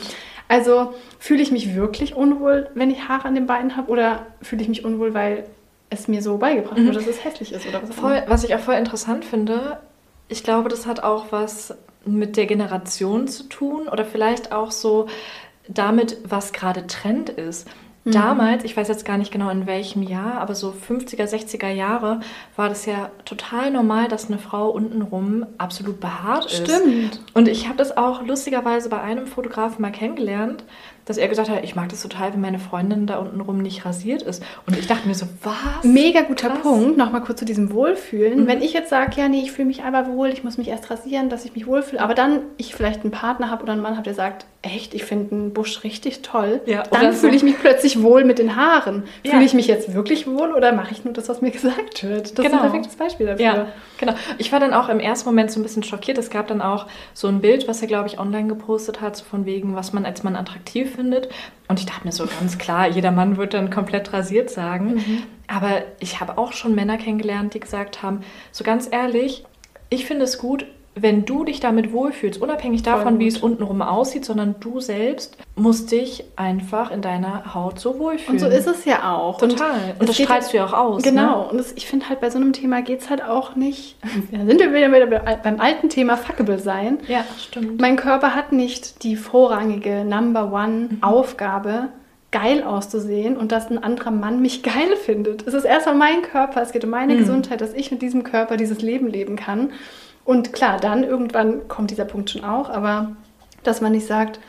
Also fühle ich mich wirklich unwohl, wenn ich Haare an den Beinen habe oder fühle ich mich unwohl, weil es mir so beigebracht Mhm. wurde, dass es hässlich ist oder was auch Voll, immer. was ich auch voll interessant finde, ich glaube, das hat auch was mit der Generation zu tun oder vielleicht auch so damit, was gerade Trend ist. Damals, ich weiß jetzt gar nicht genau in welchem Jahr, aber so 50er, 60er Jahre war das ja total normal, dass eine Frau untenrum absolut behaart ist. Stimmt. Und ich habe das auch lustigerweise bei einem Fotografen mal kennengelernt, dass er gesagt hat, ich mag das total, wenn meine Freundin da untenrum nicht rasiert ist. Und ich dachte mir so, was? Mega guter Krass. Punkt. Nochmal kurz zu diesem Wohlfühlen. Mhm. Wenn ich jetzt sage, ja, nee, ich fühle mich aber wohl, ich muss mich erst rasieren, dass ich mich wohlfühle, aber dann ich vielleicht einen Partner habe oder einen Mann habe, der sagt, echt, ich finde einen Busch richtig toll, Ja, dann so. fühle ich mich plötzlich wohl mit den Haaren. Ja. Fühle ich mich jetzt wirklich wohl oder mache ich nur das, was mir gesagt wird? Das ist Genau. ein perfektes Beispiel dafür. Ja, genau. Ich war dann auch im ersten Moment so ein bisschen schockiert. Es gab dann auch so ein Bild, was er, glaube ich, online gepostet hat, so von wegen, was man als Mann attraktiv findet. Und ich dachte mir so ganz klar, jeder Mann wird dann komplett rasiert sagen. Mhm. Aber ich habe auch schon Männer kennengelernt, die gesagt haben, so ganz ehrlich, ich finde es gut, wenn du dich damit wohlfühlst, unabhängig davon, wie es untenrum aussieht, sondern du selbst musst dich einfach in deiner Haut so wohlfühlen. Und so ist es ja auch. Total. Und, es das strahlst du ja auch aus. Genau, Ne? und das, ich finde halt bei so einem Thema geht es halt auch nicht. Da sind wir wieder, wieder bei- beim alten Thema Fuckable sein. Ja, stimmt. Mein Körper hat nicht die vorrangige Number Mhm. One Aufgabe, geil auszusehen und dass ein anderer Mann mich geil findet. Es ist erstmal mein Körper, es geht um meine Mhm. Gesundheit, dass ich mit diesem Körper dieses Leben leben kann. Und klar, dann irgendwann kommt dieser Punkt schon auch, aber dass man nicht sagt,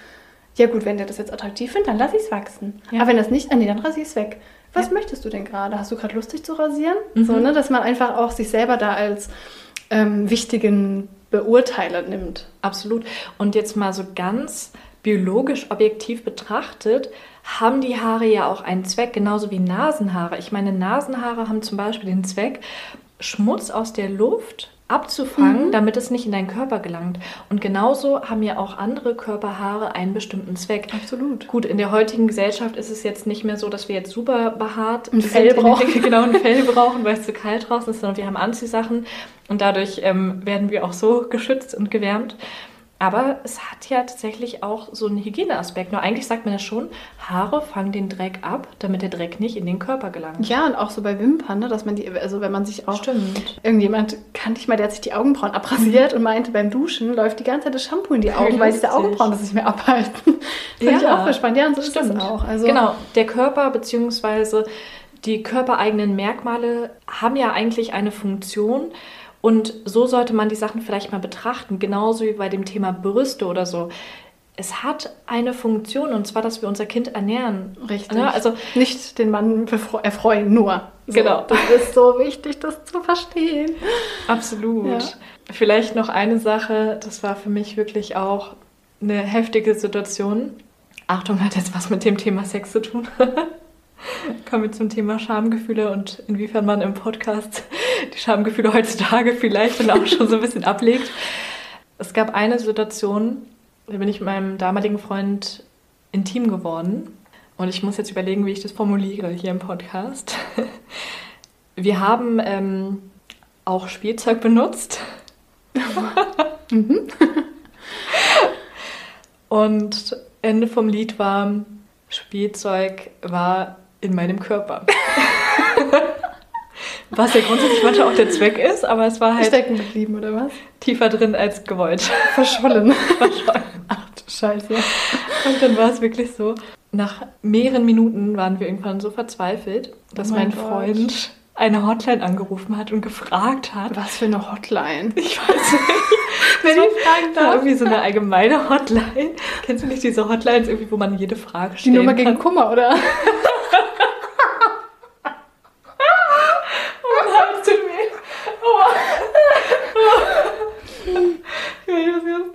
ja gut, wenn der das jetzt attraktiv findet, dann lass ich es wachsen. Ja. Aber wenn das nicht, ah, nee, dann rasiere ich es weg. Was Ja. möchtest du denn gerade? Hast du gerade Lust, dich zu rasieren? Mhm. So, ne, dass man einfach auch sich selber da als ähm, wichtigen Beurteiler nimmt. Absolut. Und jetzt mal so ganz biologisch objektiv betrachtet, haben die Haare ja auch einen Zweck, genauso wie Nasenhaare. Ich meine, Nasenhaare haben zum Beispiel den Zweck, Schmutz aus der Luft abzufangen, Mhm. damit es nicht in deinen Körper gelangt. Und genauso haben ja auch andere Körperhaare einen bestimmten Zweck. Absolut. Gut, in der heutigen Gesellschaft ist es jetzt nicht mehr so, dass wir jetzt super behaart Ein Fell brauchen. Genau, ein Fell brauchen, weil es zu kalt draußen ist, sondern wir haben Anziehsachen und dadurch ähm, werden wir auch so geschützt und gewärmt. Aber es hat ja tatsächlich auch so einen Hygieneaspekt. Nur eigentlich sagt man ja schon, Haare fangen den Dreck ab, damit der Dreck nicht in den Körper gelangt. Ja, und auch so bei Wimpern, ne, dass man die, also wenn man sich auch. Stimmt. Irgendjemand kannte ich mal, der hat sich die Augenbrauen abrasiert und meinte, beim Duschen läuft die ganze Zeit das Shampoo in die Augen, weil diese Lustig. Augenbrauen das nicht mehr abhalten. Das fand ich Ja, auch spannend. Ja, und so ist Stimmt. das auch. Also, Genau, der Körper bzw. die körpereigenen Merkmale haben ja eigentlich eine Funktion. Und so sollte man die Sachen vielleicht mal betrachten, genauso wie bei dem Thema Brüste oder so. Es hat eine Funktion und zwar, dass wir unser Kind ernähren. Richtig. Ja, also nicht den Mann erfreuen, nur. So, Genau. Das ist so wichtig, das zu verstehen. Absolut. Ja. Vielleicht noch eine Sache, das war für mich wirklich auch eine heftige Situation. Achtung, hat jetzt was mit dem Thema Sex zu tun. Kommen wir zum Thema Schamgefühle und inwiefern man im Podcast die Schamgefühle heutzutage vielleicht dann auch schon so ein bisschen ablegt. Es gab eine Situation, da bin ich mit meinem damaligen Freund intim geworden. Und ich muss jetzt überlegen, wie ich das formuliere hier im Podcast. Wir haben ähm, auch Spielzeug benutzt. Und Ende vom Lied war, Spielzeug war in meinem Körper. Was ja grundsätzlich manchmal auch der Zweck ist, aber es war halt Stecken geblieben, oder was? tiefer drin als gewollt. Verschollen. Ach du Scheiße. Und dann war es wirklich so, nach mehreren Minuten waren wir irgendwann so verzweifelt, dass Oh mein mein. Freund eine Hotline angerufen hat und gefragt hat. Was für eine Hotline. Ich weiß nicht. Wenn ich fragen Das war irgendwie so eine allgemeine Hotline. Kennst du nicht diese Hotlines, irgendwie, wo man jede Frage Die stellen Nummer kann? gegen Kummer, oder?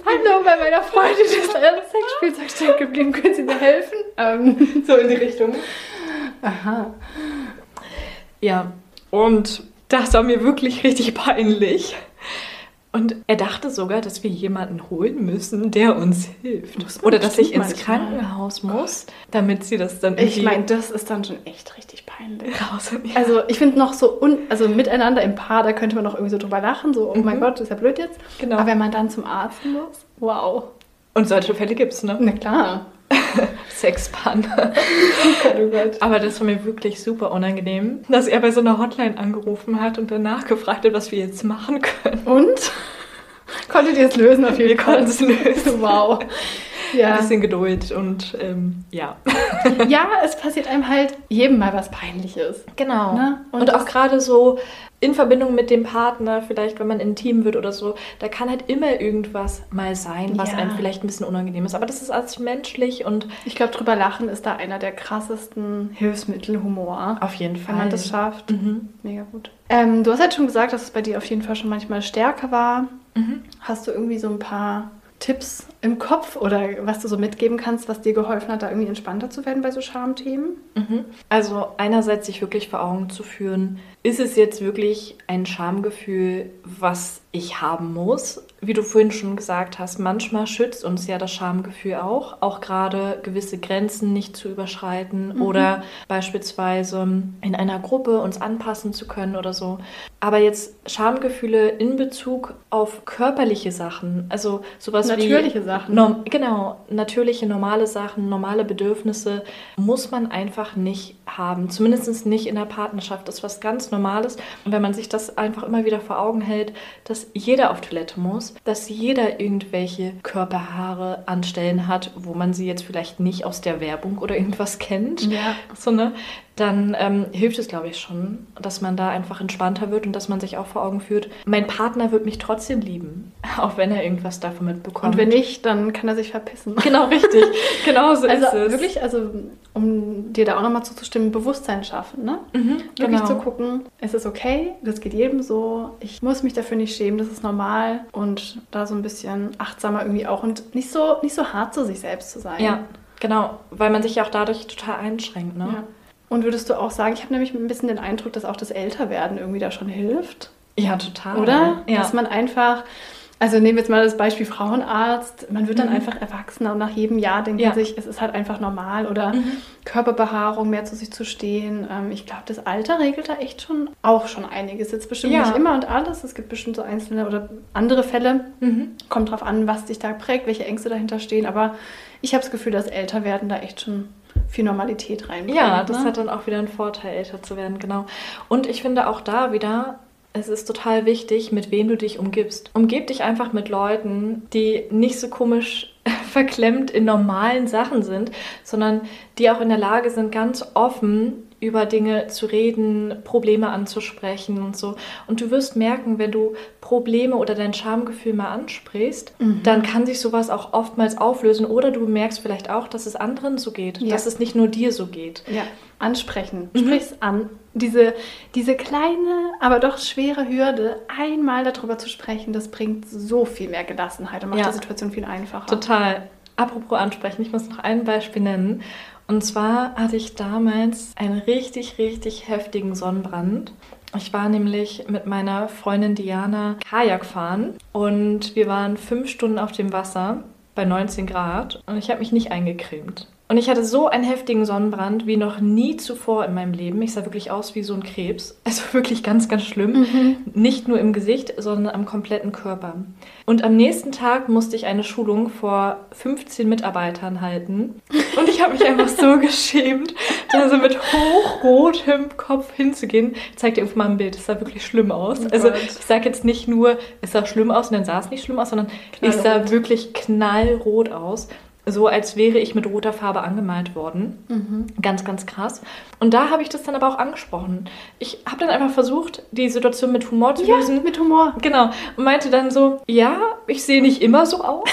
Hallo, bei meiner Freundin ist ein Sexspielzeug stecken geblieben. Können Sie mir helfen? Ähm. So in die Richtung. Aha. Ja, und das war mir wirklich richtig peinlich. Und er dachte sogar, dass wir jemanden holen müssen, der uns hilft. Man Oder dass ich ins manchmal. Krankenhaus muss, damit sie das dann Ich meine, das ist dann schon echt richtig peinlich. raus. Also ich finde noch so, un also miteinander im Paar, da könnte man noch irgendwie so drüber lachen, so, oh mein Mhm. Gott, das ist ja blöd jetzt. Genau. Aber wenn man dann zum Arzt muss, wow. Und solche Fälle gibt's, ne? Na klar. Sexpan. Oh Gott, oh Gott. Aber das war mir wirklich super unangenehm, dass er bei so einer Hotline angerufen hat und danach gefragt hat, was wir jetzt machen können. Und? Konntet ihr es lösen auf jeden Wir Fall? konnten es lösen. Wow. Ein Ja. bisschen Geduld und ähm, ja. ja, es passiert einem halt jedem mal was Peinliches. Genau. Ne? Und, Und auch gerade so in Verbindung mit dem Partner, vielleicht wenn man intim wird oder so, da kann halt immer irgendwas mal sein, was Ja. einem vielleicht ein bisschen unangenehm ist. Aber das ist alles menschlich und Ich glaube, drüber lachen ist da einer der krassesten Hilfsmittel, Humor. auf jeden Fall. Wenn man das schafft. Mhm. Mega gut. Ähm, du hast halt schon gesagt, dass es bei dir auf jeden Fall schon manchmal stärker war. Mhm. Hast du irgendwie so ein paar Tipps im Kopf oder was du so mitgeben kannst, was dir geholfen hat, da irgendwie entspannter zu werden bei so Schamthemen? Mhm. Also einerseits sich wirklich vor Augen zu führen, ist es jetzt wirklich ein Schamgefühl, was ich haben muss? Wie du vorhin schon gesagt hast, manchmal schützt uns ja das Schamgefühl auch, auch gerade gewisse Grenzen nicht zu überschreiten oder beispielsweise in einer Gruppe uns anpassen zu können oder so. Aber jetzt Schamgefühle in Bezug auf körperliche Sachen, also sowas Natürliche wie Sachen. Norm genau, natürliche, normale Sachen, normale Bedürfnisse muss man einfach nicht haben. Zumindest nicht in der Partnerschaft. Das ist was ganz Normales. Und wenn man sich das einfach immer wieder vor Augen hält, dass jeder auf Toilette muss, dass jeder irgendwelche Körperhaare an Stellen hat, wo man sie jetzt vielleicht nicht aus der Werbung oder irgendwas kennt, Ja. so, ne? Dann ähm, hilft es, glaube ich, schon, dass man da einfach entspannter wird und dass man sich auch vor Augen führt, mein Partner wird mich trotzdem lieben, auch wenn er irgendwas davon mitbekommt. Und wenn nicht, dann kann er sich verpissen. Genau, richtig. Genau so Also ist es. wirklich, also um dir da auch nochmal zuzustimmen, Bewusstsein schaffen, ne? Mhm, Wirklich genau. zu gucken, es ist okay, das geht jedem so, ich muss mich dafür nicht schämen, das ist normal und da so ein bisschen achtsamer irgendwie auch und nicht so, nicht so hart zu sich selbst zu sein. Ja, genau. Weil man sich ja auch dadurch total einschränkt, ne? Ja. Und würdest du auch sagen, ich habe nämlich ein bisschen den Eindruck, dass auch das Älterwerden irgendwie da schon hilft, Ja, total. oder? Ja. Dass man einfach, also nehmen wir jetzt mal das Beispiel Frauenarzt, man wird dann Mhm. einfach erwachsener und nach jedem Jahr denkt Ja. man sich, es ist halt einfach normal oder Mhm. Körperbehaarung, mehr zu sich zu stehen. Ähm, ich glaube, das Alter regelt da echt schon auch schon einiges. Jetzt bestimmt Ja. nicht immer und alles. Es gibt bestimmt so einzelne oder andere Fälle. Mhm. Kommt drauf an, was dich da prägt, welche Ängste dahinter stehen. Aber ich habe das Gefühl, dass Älterwerden da echt schon viel Normalität reinbringt. Ja, das ne? hat dann auch wieder einen Vorteil, älter zu werden, genau. Und ich finde auch da wieder, es ist total wichtig, mit wem du dich umgibst. Umgib dich einfach mit Leuten, die nicht so komisch verklemmt in normalen Sachen sind, sondern die auch in der Lage sind, ganz offen über Dinge zu reden, Probleme anzusprechen und so. Und du wirst merken, wenn du Probleme oder dein Schamgefühl mal ansprichst, mhm. dann kann sich sowas auch oftmals auflösen. Oder du merkst vielleicht auch, dass es anderen so geht, ja. dass es nicht nur dir so geht. Ja, ansprechen. Mhm. Sprich's an. Diese, diese kleine, aber doch schwere Hürde, einmal darüber zu sprechen, das bringt so viel mehr Gelassenheit und macht ja. die Situation viel einfacher. Total. Apropos ansprechen, ich muss noch ein Beispiel nennen. Und zwar hatte ich damals einen richtig, richtig heftigen Sonnenbrand. Ich war nämlich mit meiner Freundin Diana Kajak fahren und wir waren fünf Stunden auf dem Wasser bei 19 Grad und ich habe mich nicht eingecremt. Und ich hatte so einen heftigen Sonnenbrand wie noch nie zuvor in meinem Leben. Ich sah wirklich aus wie so ein Krebs. Also wirklich ganz, ganz schlimm. Mhm. Nicht nur im Gesicht, sondern am kompletten Körper. Und am nächsten Tag musste ich eine Schulung vor 15 Mitarbeitern halten. Und ich habe mich einfach so geschämt, da so mit hochrotem Kopf hinzugehen. Ich zeig dir einfach mal ein Bild. Es sah wirklich schlimm aus. Oh also ich sage jetzt nicht nur, es sah schlimm aus und dann sah es nicht schlimm aus, sondern knallrot. ich sah wirklich knallrot aus so als wäre ich mit roter Farbe angemalt worden. Mhm. Ganz, ganz krass. Und da habe ich das dann aber auch angesprochen. Ich habe dann einfach versucht, die Situation mit Humor zu ja, lösen. mit Humor. Genau. Und meinte dann so, ja, ich sehe nicht immer so aus.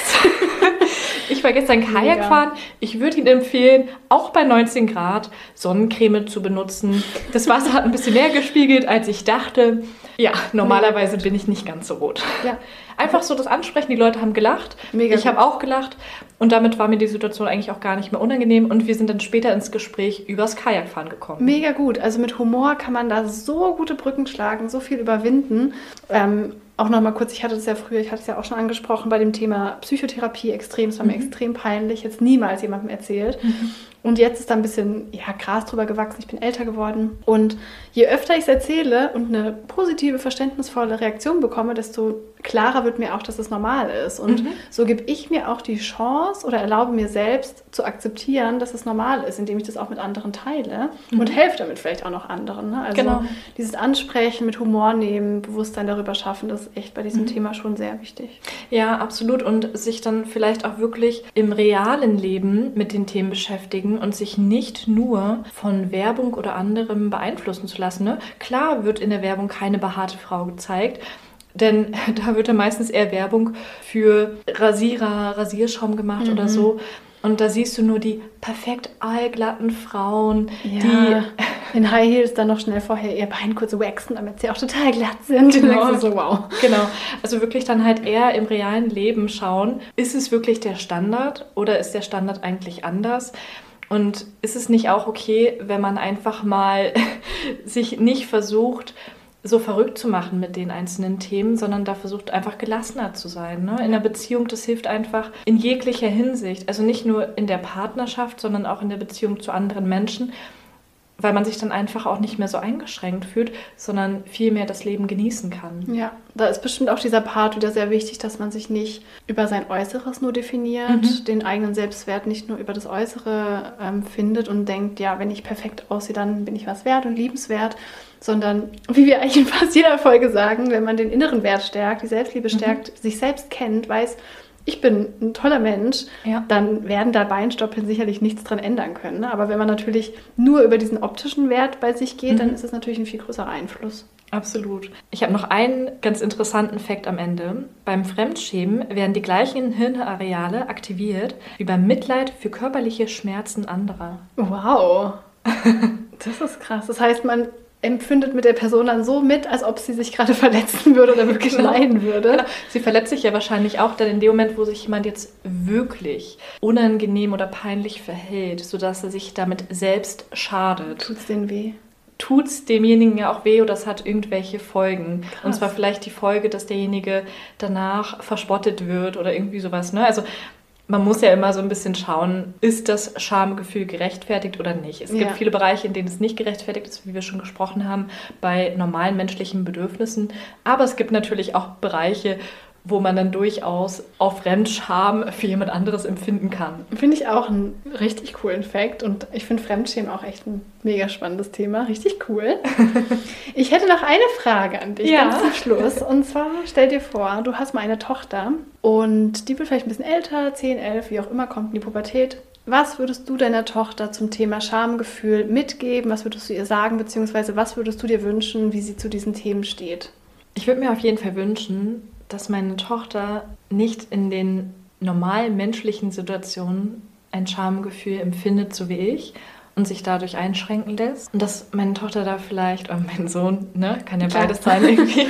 ich war gestern Kajak fahren. Ich würde Ihnen empfehlen, auch bei 19 Grad Sonnencreme zu benutzen. Das Wasser hat ein bisschen mehr gespiegelt, als ich dachte. Ja, normalerweise bin ich nicht ganz so rot. Ja. Einfach so das Ansprechen, die Leute haben gelacht. Mega ich habe auch gelacht und damit war mir die Situation eigentlich auch gar nicht mehr unangenehm und wir sind dann später ins Gespräch übers Kajakfahren gekommen. Mega gut. Also mit Humor kann man da so gute Brücken schlagen, so viel überwinden. Ähm, auch noch mal kurz, ich hatte das ja früher, ich hatte es ja auch schon angesprochen bei dem Thema Psychotherapie extrem, es war mhm. mir extrem peinlich, jetzt niemals jemandem erzählt. Mhm. Und jetzt ist da ein bisschen ja, Gras drüber gewachsen. Ich bin älter geworden. Und je öfter ich es erzähle und eine positive, verständnisvolle Reaktion bekomme, desto klarer wird mir auch, dass es normal ist. Und mhm. so gebe ich mir auch die Chance oder erlaube mir selbst zu akzeptieren, dass es normal ist, indem ich das auch mit anderen teile mhm. und helfe damit vielleicht auch noch anderen. Ne? Also genau. dieses Ansprechen mit Humor nehmen, Bewusstsein darüber schaffen, das ist echt bei diesem mhm. Thema schon sehr wichtig. Ja, absolut. Und sich dann vielleicht auch wirklich im realen Leben mit den Themen beschäftigen und sich nicht nur von Werbung oder anderem beeinflussen zu lassen. Ne? Klar wird in der Werbung keine behaarte Frau gezeigt, denn da wird ja meistens eher Werbung für Rasierer, Rasierschaum gemacht mhm. oder so. Und da siehst du nur die perfekt allglatten Frauen, ja, die in High Heels dann noch schnell vorher ihr Bein kurz waxen, damit sie auch total glatt sind. Genau. so, wow. genau. Also wirklich dann halt eher im realen Leben schauen, ist es wirklich der Standard oder ist der Standard eigentlich anders? Und ist es nicht auch okay, wenn man einfach mal sich nicht versucht, so verrückt zu machen mit den einzelnen Themen, sondern da versucht einfach gelassener zu sein. Ne? In der Beziehung, das hilft einfach in jeglicher Hinsicht. Also nicht nur in der Partnerschaft, sondern auch in der Beziehung zu anderen Menschen weil man sich dann einfach auch nicht mehr so eingeschränkt fühlt, sondern viel mehr das Leben genießen kann. Ja, da ist bestimmt auch dieser Part wieder sehr wichtig, dass man sich nicht über sein Äußeres nur definiert, mhm. den eigenen Selbstwert nicht nur über das Äußere ähm, findet und denkt, ja, wenn ich perfekt aussehe, dann bin ich was wert und liebenswert, sondern wie wir eigentlich in fast jeder Folge sagen, wenn man den inneren Wert stärkt, die Selbstliebe mhm. stärkt, mhm. sich selbst kennt, weiß, ich bin ein toller Mensch, ja. dann werden da Beinstoppeln sicherlich nichts dran ändern können. Ne? Aber wenn man natürlich nur über diesen optischen Wert bei sich geht, mhm. dann ist es natürlich ein viel größerer Einfluss. Absolut. Ich habe noch einen ganz interessanten Fakt am Ende. Beim Fremdschämen werden die gleichen Hirnareale aktiviert wie beim Mitleid für körperliche Schmerzen anderer. Wow. Das ist krass. Das heißt, man empfindet mit der Person dann so mit, als ob sie sich gerade verletzen würde oder wirklich genau. leiden würde. Genau. Sie verletzt sich ja wahrscheinlich auch dann in dem Moment, wo sich jemand jetzt wirklich unangenehm oder peinlich verhält, sodass er sich damit selbst schadet. Tut es denen weh? Tut es demjenigen ja auch weh oder es hat irgendwelche Folgen. Krass. Und zwar vielleicht die Folge, dass derjenige danach verspottet wird oder irgendwie sowas. Ne? Also man muss ja immer so ein bisschen schauen, ist das Schamgefühl gerechtfertigt oder nicht. Es ja. gibt viele Bereiche, in denen es nicht gerechtfertigt ist, wie wir schon gesprochen haben, bei normalen menschlichen Bedürfnissen. Aber es gibt natürlich auch Bereiche, wo man dann durchaus auch Fremdscham für jemand anderes empfinden kann. Finde ich auch einen richtig coolen Fact und ich finde Fremdschämen auch echt ein mega spannendes Thema. Richtig cool. ich hätte noch eine Frage an dich ja. ganz zum Schluss. Und zwar stell dir vor, du hast mal eine Tochter und die wird vielleicht ein bisschen älter, 10, 11, wie auch immer, kommt in die Pubertät. Was würdest du deiner Tochter zum Thema Schamgefühl mitgeben? Was würdest du ihr sagen, beziehungsweise was würdest du dir wünschen, wie sie zu diesen Themen steht? Ich würde mir auf jeden Fall wünschen, dass meine Tochter nicht in den normalen menschlichen Situationen ein Schamgefühl empfindet, so wie ich, und sich dadurch einschränken lässt. Und dass meine Tochter da vielleicht, oder mein Sohn, ne, kann ja beides sein irgendwie,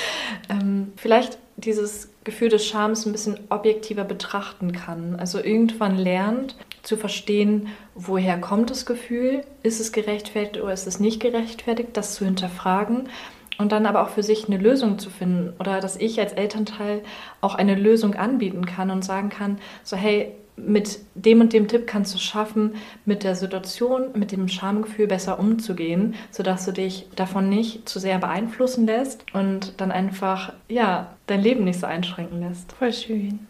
ähm, vielleicht dieses Gefühl des Schams ein bisschen objektiver betrachten kann. Also irgendwann lernt zu verstehen, woher kommt das Gefühl, ist es gerechtfertigt oder ist es nicht gerechtfertigt, das zu hinterfragen und dann aber auch für sich eine Lösung zu finden oder dass ich als Elternteil auch eine Lösung anbieten kann und sagen kann, so hey, mit dem und dem Tipp kannst du schaffen, mit der Situation, mit dem Schamgefühl besser umzugehen, sodass du dich davon nicht zu sehr beeinflussen lässt und dann einfach, ja, dein Leben nicht so einschränken lässt. Voll schön.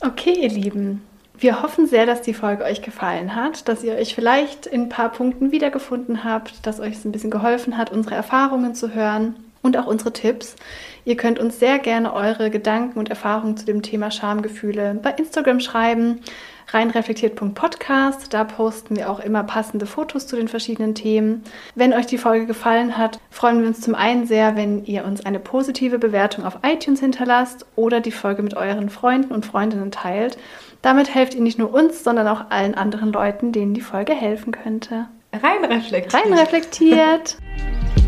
Okay, ihr Lieben. Wir hoffen sehr, dass die Folge euch gefallen hat, dass ihr euch vielleicht in ein paar Punkten wiedergefunden habt, dass euch es ein bisschen geholfen hat, unsere Erfahrungen zu hören und auch unsere Tipps. Ihr könnt uns sehr gerne eure Gedanken und Erfahrungen zu dem Thema Schamgefühle bei Instagram schreiben reinreflektiert.podcast. Da posten wir auch immer passende Fotos zu den verschiedenen Themen. Wenn euch die Folge gefallen hat, freuen wir uns zum einen sehr, wenn ihr uns eine positive Bewertung auf iTunes hinterlasst oder die Folge mit euren Freunden und Freundinnen teilt. Damit helft ihr nicht nur uns, sondern auch allen anderen Leuten, denen die Folge helfen könnte. Rein reflektiert. Rein reflektiert.